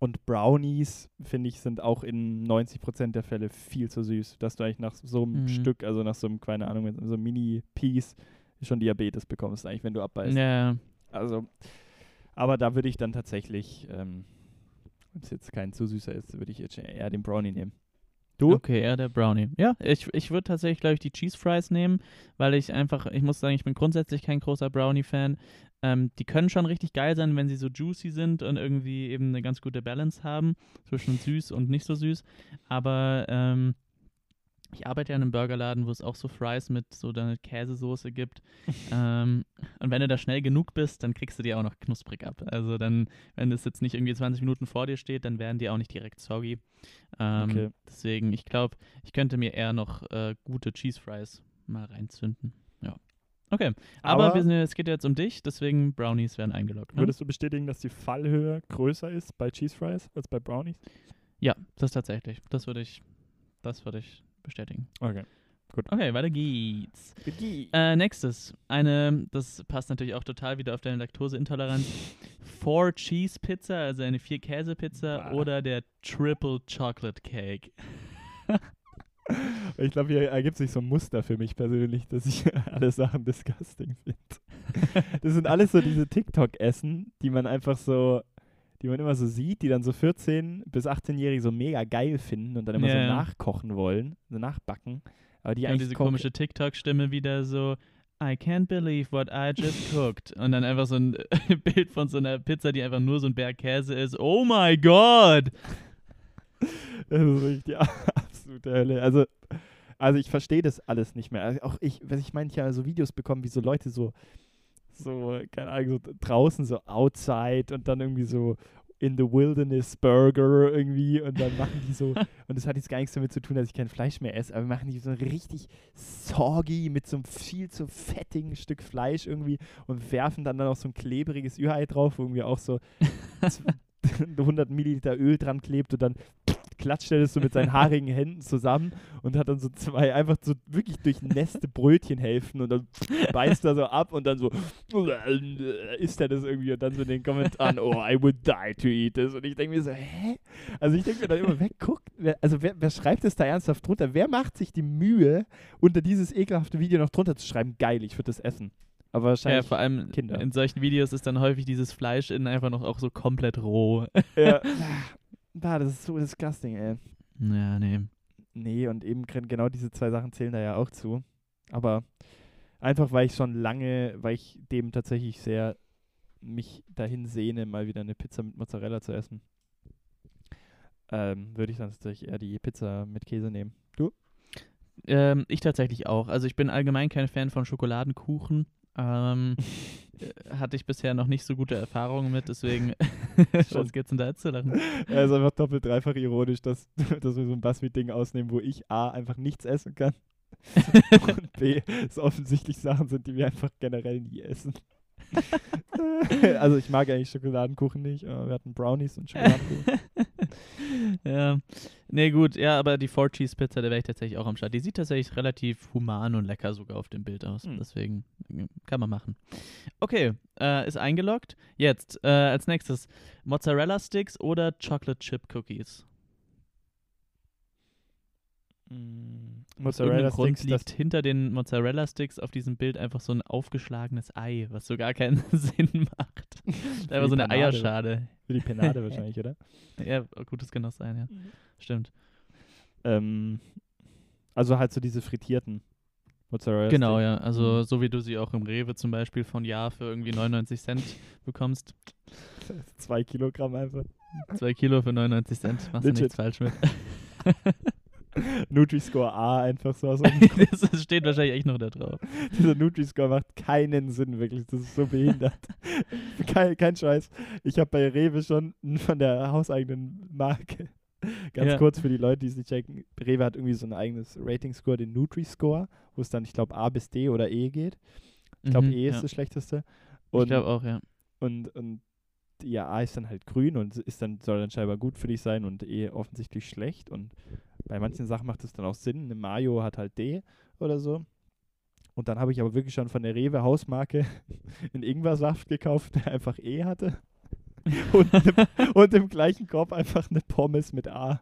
und Brownies, finde ich, sind auch in 90% der Fälle viel zu süß, dass du eigentlich nach so einem Mhm. Stück, also nach so einem, keine Ahnung, so einem Mini-Piece schon Diabetes bekommst, eigentlich, wenn du abbeißt. ja. Also, aber da würde ich dann tatsächlich, ähm, wenn es jetzt kein zu süßer ist, würde ich jetzt eher den Brownie nehmen. Du? Okay, eher der Brownie. Ja, ich, ich würde tatsächlich, glaube ich, die Cheese Fries nehmen, weil ich einfach, ich muss sagen, ich bin grundsätzlich kein großer Brownie-Fan. Ähm, die können schon richtig geil sein, wenn sie so juicy sind und irgendwie eben eine ganz gute Balance haben zwischen süß und nicht so süß. Aber ähm, ich arbeite ja in einem Burgerladen, wo es auch so Fries mit so eine Käsesoße gibt. ähm, und wenn du da schnell genug bist, dann kriegst du die auch noch knusprig ab. Also dann, wenn das jetzt nicht irgendwie 20 Minuten vor dir steht, dann werden die auch nicht direkt soggy. Ähm, Okay. Deswegen, ich glaube, ich könnte mir eher noch äh, gute Cheese Fries mal reinzünden. Ja. Okay, aber, Aber- sind, es geht jetzt um dich, deswegen Brownies werden eingeloggt. Ne? Würdest du bestätigen, dass die Fallhöhe größer ist bei Cheese Fries als bei Brownies? Ja, das tatsächlich. Das würde ich, das würde ich bestätigen. Okay. Okay, weiter geht's. Äh, nächstes. Eine, das passt natürlich auch total wieder auf deine Laktoseintoleranz. Four Cheese Pizza, also eine Vier-Käse-Pizza Bah. oder der Triple Chocolate Cake. Ich glaube, hier ergibt sich so ein Muster für mich persönlich, dass ich alle Sachen disgusting finde. Das sind alles so diese TikTok-Essen, die man einfach so, die man immer so sieht, die dann so 14- bis 18-Jährige so mega geil finden und dann immer Ja, so ja. nachkochen wollen, so nachbacken. Aber die Und eigentlich diese kom- komische TikTok-Stimme wieder so, I can't believe what I just cooked. Und dann einfach so ein Bild von so einer Pizza, die einfach nur so ein Berg Käse ist. Oh my God! Das ist die absolute Hölle. Also, also ich verstehe das alles nicht mehr. Also auch ich, was ich manchmal so Videos bekomme, wie so Leute so, so, keine Ahnung, so draußen so outside und dann irgendwie so in the wilderness Burger irgendwie und dann machen die so, und das hat jetzt gar nichts damit zu tun, dass ich kein Fleisch mehr esse, aber machen die so richtig soggy mit so einem viel zu fettigen Stück Fleisch irgendwie und werfen dann, dann auch so ein klebriges Ü-Ei drauf, wo irgendwie auch so 100 Milliliter Öl dran klebt und dann klatscht er das so mit seinen haarigen Händen zusammen und hat dann so zwei einfach so wirklich durchnässte Brötchenhälften und dann beißt er so ab und dann so isst er das irgendwie und dann so in den Kommentaren, oh, I would die to eat this. Und ich denke mir so, hä? Also ich denke mir dann immer, wer guckt, wer, also wer, wer schreibt es da ernsthaft drunter? Wer macht sich die Mühe, unter dieses ekelhafte Video noch drunter zu schreiben, geil, ich würde das essen. Aber Ja, wahrscheinlich, vor allem Kinder. in solchen Videos ist dann häufig dieses Fleisch innen einfach noch auch so komplett roh. ja, ah, das ist so disgusting, ey. ja, nee. Nee, und eben genau diese zwei Sachen zählen da ja auch zu. Aber einfach, weil ich schon lange, weil ich dem tatsächlich sehr mich dahin sehne, mal wieder eine Pizza mit Mozzarella zu essen, ähm, würde ich dann tatsächlich eher die Pizza mit Käse nehmen. Du? Ähm, ich tatsächlich auch. Also ich bin allgemein kein Fan von Schokoladenkuchen. Ähm, äh, hatte ich bisher noch nicht so gute Erfahrungen mit, deswegen was geht's denn da jetzt zu lachen? Er ist einfach doppelt, dreifach ironisch, dass, dass wir so ein Buzzfeed-Ding ausnehmen, wo ich A, einfach nichts essen kann und B, es offensichtlich Sachen sind, die wir einfach generell nie essen. also ich mag eigentlich Schokoladenkuchen nicht, aber wir hatten Brownies und Schokoladenkuchen. Ja. Nee, gut, ja, aber die Four Cheese Pizza, da wäre ich tatsächlich auch am Start. Die sieht tatsächlich relativ human und lecker sogar auf dem Bild aus. Hm. Deswegen äh, kann man machen. Okay, äh, ist eingeloggt. Jetzt, äh, als nächstes, Mozzarella Sticks oder Chocolate Chip Cookies? Aus Mozzarella Sticks, liegt hinter den Mozzarella Sticks auf diesem Bild einfach so ein aufgeschlagenes Ei, was so gar keinen Sinn macht. Einfach so eine Panade. Eierschale. für die Penade wahrscheinlich, oder? Ja, gut, das kann auch sein, ja. Stimmt. Ähm, also halt so diese frittierten Mozzarella Genau, ja. Also Mhm. so wie du sie auch im Rewe zum Beispiel von Jahr für irgendwie 99 Cent bekommst. Zwei Kilogramm einfach. Zwei Kilo für 99 Cent. Machst du nichts falsch mit. Nutri-Score A einfach so aus. das steht wahrscheinlich echt noch da drauf. Dieser Nutri-Score macht keinen Sinn, wirklich. Das ist so behindert. kein, kein Scheiß. Ich habe bei Rewe schon von der hauseigenen Marke, ganz Ja. kurz für die Leute, die es nicht checken, Rewe hat irgendwie so ein eigenes Rating-Score, den Nutri-Score, wo es dann, ich glaube, A bis D oder E geht. Ich glaube, Mhm, E ist ja. das schlechteste. Ich Und, glaube auch, ja. und, und ja, A ist dann halt grün und ist dann, soll dann scheinbar gut für dich sein und E offensichtlich schlecht. Und bei manchen Sachen macht es dann auch Sinn. Eine Mayo hat halt D oder so. Und dann habe ich aber wirklich schon von der Rewe Hausmarke einen Ingwersaft gekauft, der einfach E hatte. Und, ne, und im gleichen Korb einfach eine Pommes mit A.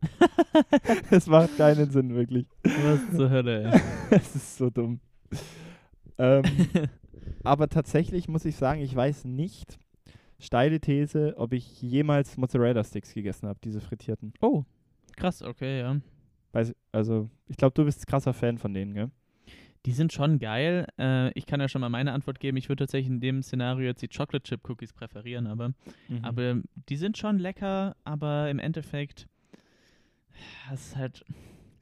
Das macht keinen Sinn, wirklich. Was zur Hölle, ey. Es ist so dumm. Ähm, aber tatsächlich muss ich sagen, ich weiß nicht, steile These, ob ich jemals Mozzarella-Sticks gegessen habe, diese frittierten. oh, krass, okay, ja. Weiß, also, ich glaube, du bist krasser Fan von denen, gell? Die sind schon geil. Äh, ich kann ja schon mal meine Antwort geben. Ich würde tatsächlich in dem Szenario jetzt die Chocolate Chip Cookies präferieren, aber, Mhm. aber die sind schon lecker, aber im Endeffekt, das ist halt,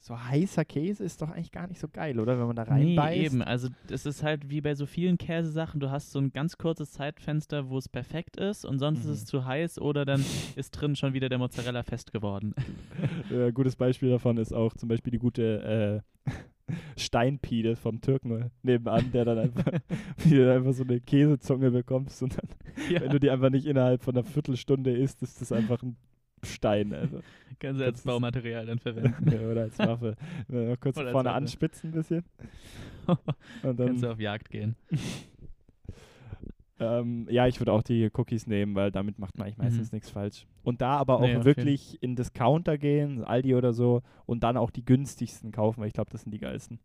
so heißer Käse ist doch eigentlich gar nicht so geil, oder? Wenn man da nee, reinbeißt. eben. Also das ist halt wie bei so vielen Käsesachen. Du hast so ein ganz kurzes Zeitfenster, wo es perfekt ist und sonst Mhm. ist es zu heiß oder dann ist drin schon wieder der Mozzarella fest geworden. Äh, gutes Beispiel davon ist auch zum Beispiel die gute äh, Steinpide vom Türken nebenan, der dann einfach, wie du dann einfach so eine Käsezunge bekommst und dann, wenn du die einfach nicht innerhalb von einer Viertelstunde isst, ist das einfach ein Stein. Also. kannst du als Baumaterial dann verwenden. Ja, oder als Waffe. Noch kurz Oder vorne anspitzen ein bisschen. Und kannst du dann, auf Jagd gehen. ähm, ja, ich würde auch die Cookies nehmen, weil damit macht man eigentlich meistens Mhm. nichts falsch. Und da aber auch jeden- wirklich in Discounter gehen, Aldi oder so, und dann auch die günstigsten kaufen, weil ich glaube, das sind die geilsten.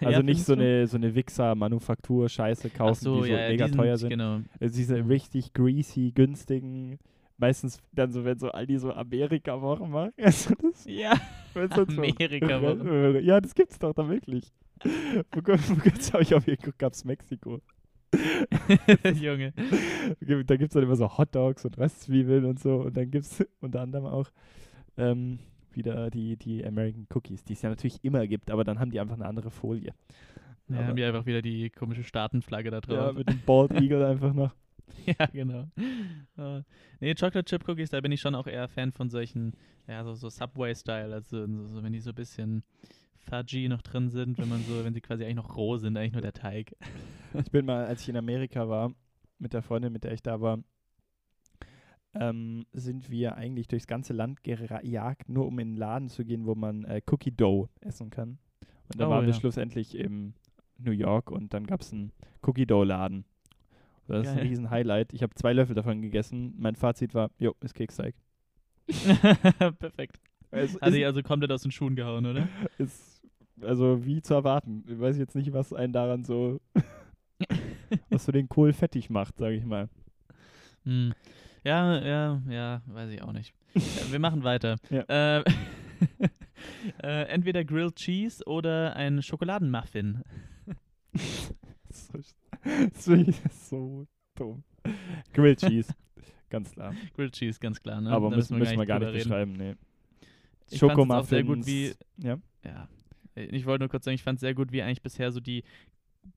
Also Ja, nicht so eine, so eine Wichser-Manufaktur-Scheiße kaufen, so, die so ja, mega teuer sind. Genau. Also diese Mhm. richtig greasy, günstigen, meistens dann so, wenn so Aldi so Amerika-Wochen machen. Also das, Ja, Amerika-Wochen. Ja, das gibt's doch da wirklich. Kurzem habe ich auf jeden gab's Mexiko. Junge. Da gibt es dann immer so Hotdogs und Röstzwiebeln und so. Und dann gibt es unter anderem auch ähm, wieder die, die American Cookies, die es ja natürlich immer gibt, aber dann haben die einfach eine andere Folie. Ja, haben die einfach wieder die komische Staatenflagge da Ja, drauf. mit dem Bald Eagle einfach noch. Ja, genau. Äh, nee, Chocolate Chip Cookies, da bin ich schon auch eher Fan von solchen, ja, so, so Subway-Style, also so, so, wenn die so ein bisschen fudgy noch drin sind, wenn man so, wenn sie quasi eigentlich noch roh sind, eigentlich nur der Teig. Ich bin mal, als ich in Amerika war, mit der Freundin, mit der ich da war, ähm, sind wir eigentlich durchs ganze Land gejagt, nur um in einen Laden zu gehen, wo man äh, Cookie Dough essen kann. Und da Oh, waren wir ja. schlussendlich in New York und dann gab es einen Cookie Dough Laden. Das ist ein riesen Highlight. Ich habe zwei Löffel davon gegessen. Mein Fazit war, jo, ist Keksteig. Perfekt. Es Hat also komplett aus den Schuhen gehauen, oder? ist also wie zu erwarten. Ich weiß jetzt nicht, was einen daran so, was so den Kohl fettig macht, sage ich mal. Hm. Ja, ja, ja, weiß ich auch nicht. Wir machen weiter. Ja. Äh, äh, entweder Grilled Cheese oder ein Schokoladenmuffin. so, so, so dumm. Grilled Cheese, ganz klar. Grilled Cheese, ganz klar. Ne? Aber Da müssen, müssen wir gar nicht beschreiben, nee. Auch sehr gut, Schokomuffins, wie- Ja, Ja. Ich wollte nur kurz sagen, ich fand es sehr gut, wie eigentlich bisher so die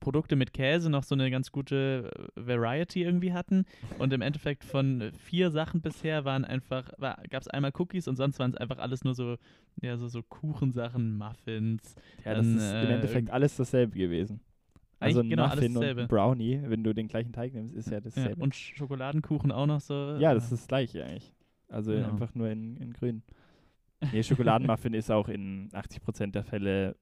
Produkte mit Käse noch so eine ganz gute äh, Variety irgendwie hatten. Und im Endeffekt von äh, vier Sachen bisher waren einfach, war, gab es einmal Cookies und sonst waren es einfach alles nur so, ja, so, so Kuchensachen, Muffins. ja das Dann, ist im äh, Endeffekt alles dasselbe gewesen. Also genau Muffin und Brownie, wenn du den gleichen Teig nimmst, ist ja Ja, dasselbe. und Schokoladenkuchen auch noch so. ja, äh, das ist das gleiche eigentlich. Also Genau. einfach nur in, in grün. Nee, Schokoladenmuffin ist auch in 80% der Fälle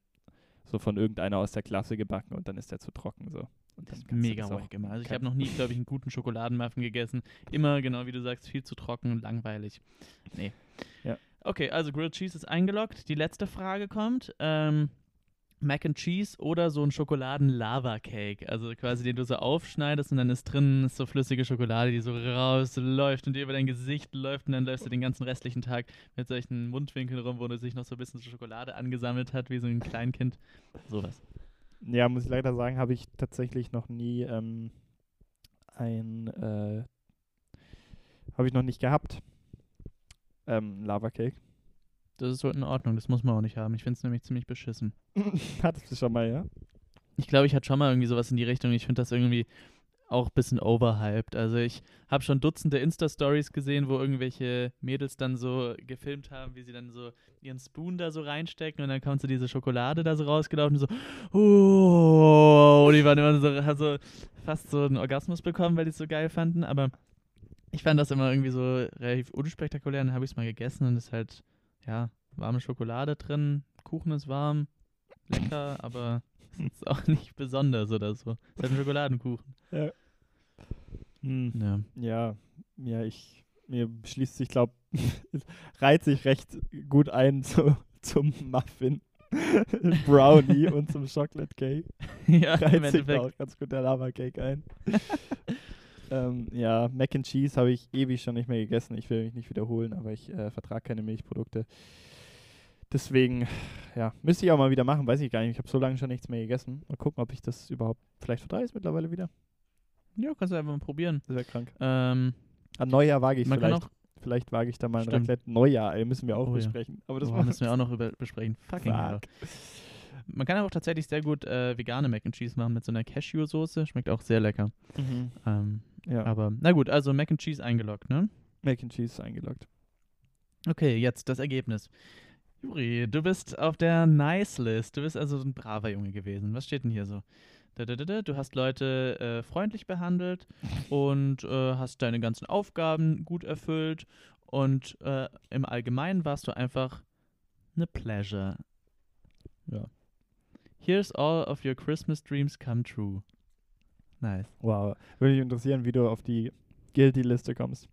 so von irgendeiner aus der Klasse gebacken und dann ist der zu trocken so. Und Das ist mega wack immer. Also ich habe noch nie, glaube ich, einen guten Schokoladenmuffin gegessen. Immer, genau wie du sagst, viel zu trocken und langweilig. Nee. Ja. Okay, also Grilled Cheese ist eingeloggt. Die letzte Frage kommt. Ähm, Mac and Cheese oder so ein Schokoladen-Lava-Cake. Also quasi, den du so aufschneidest und dann ist drin ist so flüssige Schokolade, die so rausläuft und dir über dein Gesicht läuft und dann läufst du den ganzen restlichen Tag mit solchen Mundwinkeln rum, wo du sich noch so ein bisschen Schokolade angesammelt hat, wie so ein Kleinkind. Sowas. Ja, muss ich leider sagen, habe ich tatsächlich noch nie ähm, ein, äh, habe ich noch nicht gehabt. Ähm, Lava Cake. Das ist so in Ordnung, das muss man auch nicht haben. Ich finde es nämlich ziemlich beschissen. Hattest du schon mal, ja? Ich glaube, ich hatte schon mal irgendwie sowas in die Richtung. Ich finde das irgendwie auch ein bisschen overhyped. Also ich habe schon Dutzende Insta-Stories gesehen, wo irgendwelche Mädels dann so gefilmt haben, wie sie dann so ihren Spoon da so reinstecken und dann kommt so diese Schokolade da so rausgelaufen und so, oh, die waren immer so, also fast so einen Orgasmus bekommen, weil die es so geil fanden, aber ich fand das immer irgendwie so relativ unspektakulär, dann habe ich es mal gegessen und es ist halt, ja, warme Schokolade drin, Kuchen ist warm, lecker, aber es ist auch nicht besonders oder so. Es ist halt ein Schokoladenkuchen. Ja. Hm. Ja. Ja, ja, ich, mir schließt sich, glaube reiht sich recht gut ein zu, zum Muffin, Brownie und zum Chocolate Cake. ja, im Reiht sich da Endeffekt. auch ganz gut der Lava Cake ein. Ähm, ja, Mac and Cheese habe ich ewig schon nicht mehr gegessen. Ich will mich nicht wiederholen, aber ich äh, vertrage keine Milchprodukte. Deswegen, ja, müsste ich auch mal wieder machen, weiß ich gar nicht. Ich habe so lange schon nichts mehr gegessen. Mal gucken, ob ich das überhaupt, vielleicht vertrage es mittlerweile wieder. Ja, kannst du einfach mal probieren. Das wäre krank. Ähm, An Neujahr wage ich man vielleicht. kann auch, Vielleicht wage ich da mal ein. Raclette Neujahr, ey, müssen wir auch Oh ja. besprechen. Aber das oh, müssen wir auch noch besprechen. Fucking hell. Man kann auch tatsächlich sehr gut äh, vegane Mac and Cheese machen mit so einer Cashew-Soße. Schmeckt auch sehr lecker. Mhm. Ähm, Ja, aber na gut, also Mac and Cheese eingeloggt, ne? Mac and Cheese eingeloggt. Okay, jetzt das Ergebnis. Juri, du bist auf der Nice-List. Du bist also ein braver Junge gewesen. Was steht denn hier so? Du hast Leute äh, freundlich behandelt und äh, hast deine ganzen Aufgaben gut erfüllt und äh, im Allgemeinen warst du einfach eine Pleasure. Ja. Here's all of your Christmas dreams come true. Nice. Wow. Würde mich interessieren, wie du auf die Guilty-Liste kommst.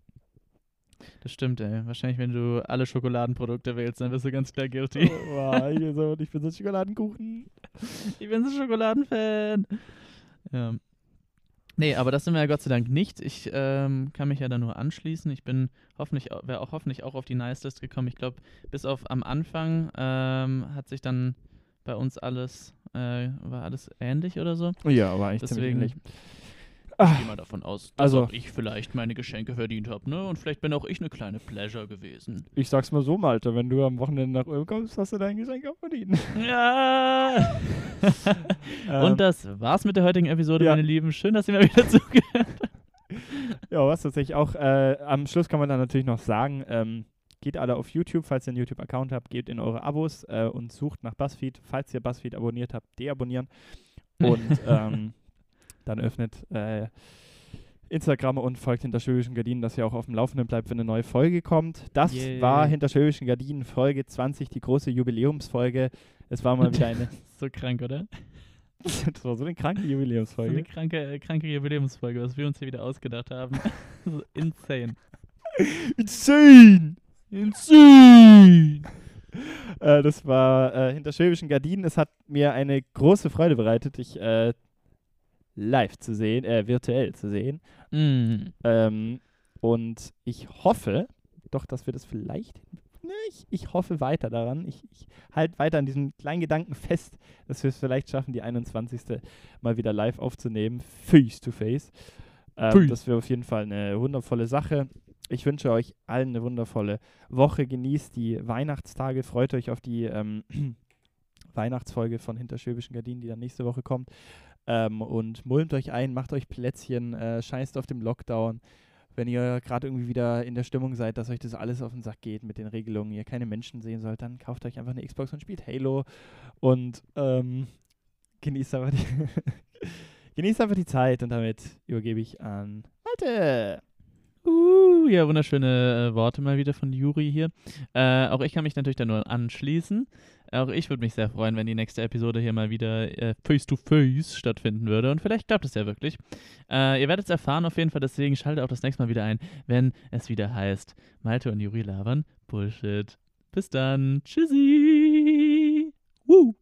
Das stimmt, ey. Wahrscheinlich, wenn du alle Schokoladenprodukte wählst, dann bist du ganz klar guilty. wow, ich, bin so, ich bin so ein Schokoladenkuchen. Ich bin so ein Schokoladenfan. Ja. Nee, aber das sind wir ja Gott sei Dank nicht. Ich ähm, kann mich ja da nur anschließen. Ich bin hoffentlich, wäre auch hoffentlich auch auf die Nice-List gekommen. Ich glaube, bis auf am Anfang ähm, hat sich dann bei uns alles, äh, war alles ähnlich oder so. Ja, aber eigentlich Deswegen ziemlich ähnlich. ich gehe mal davon aus, dass Also- ich vielleicht meine Geschenke verdient habe, ne? Und vielleicht bin auch ich eine kleine Pleasure gewesen. Ich sag's mal so, Malte, wenn du am Wochenende nach Ulm kommst, hast du dein Geschenk auch verdient. Ja! Ähm, Und das war's mit der heutigen Episode, ja. meine Lieben. Schön, dass ihr mal wieder zugehört Ja, was tatsächlich auch, äh, am Schluss kann man dann natürlich noch sagen, ähm, geht alle auf YouTube, falls ihr einen YouTube-Account habt, geht in eure Abos äh, und sucht nach BuzzFeed. Falls ihr BuzzFeed abonniert habt, deabonnieren. Und ähm, dann öffnet äh, Instagram und folgt hinter schwäbischen Gardinen, dass ihr auch auf dem Laufenden bleibt, wenn eine neue Folge kommt. Das Yay. war hinter schwäbischen Gardinen Folge 20, die große Jubiläumsfolge. Es war mal wieder eine, So krank, oder? das war so eine kranke So eine Jubiläumsfolge. kranke, äh, kranke Jubiläumsfolge, was wir uns hier wieder ausgedacht haben. insane. Insane! Insane! Äh, das war äh, hinter schwäbischen Gardinen. Es hat mir eine große Freude bereitet, dich äh, live zu sehen, äh, virtuell zu sehen. Mm. Ähm, und ich hoffe, doch, dass wir das vielleicht. Ne, ich, ich hoffe weiter daran. Ich, ich halte weiter an diesem kleinen Gedanken fest, dass wir es vielleicht schaffen, die 21. mal wieder live aufzunehmen, face to face. Ähm, das wäre auf jeden Fall eine wundervolle Sache. Ich wünsche euch allen eine wundervolle Woche. Genießt die Weihnachtstage. Freut euch auf die ähm, Weihnachtsfolge von Hinter Schwäbischen Gardinen, die dann nächste Woche kommt. Ähm, und mulmt euch ein, macht euch Plätzchen, äh, scheißt auf dem Lockdown. Wenn ihr gerade irgendwie wieder in der Stimmung seid, dass euch das alles auf den Sack geht mit den Regelungen, ihr keine Menschen sehen sollt, dann kauft euch einfach eine Xbox und spielt Halo und ähm, genießt einfach die genießt einfach die Zeit und damit übergebe ich an Malte. Uh, ja, wunderschöne äh, Worte mal wieder von Juri hier. Äh, auch ich kann mich natürlich da nur anschließen. Auch ich würde mich sehr freuen, wenn die nächste Episode hier mal wieder äh, face-to-face stattfinden würde. Und vielleicht klappt es ja wirklich. Äh, ihr werdet es erfahren auf jeden Fall, deswegen schaltet auch das nächste Mal wieder ein, wenn es wieder heißt Malte und Juri labern Bullshit. Bis dann. Tschüssi. Woo.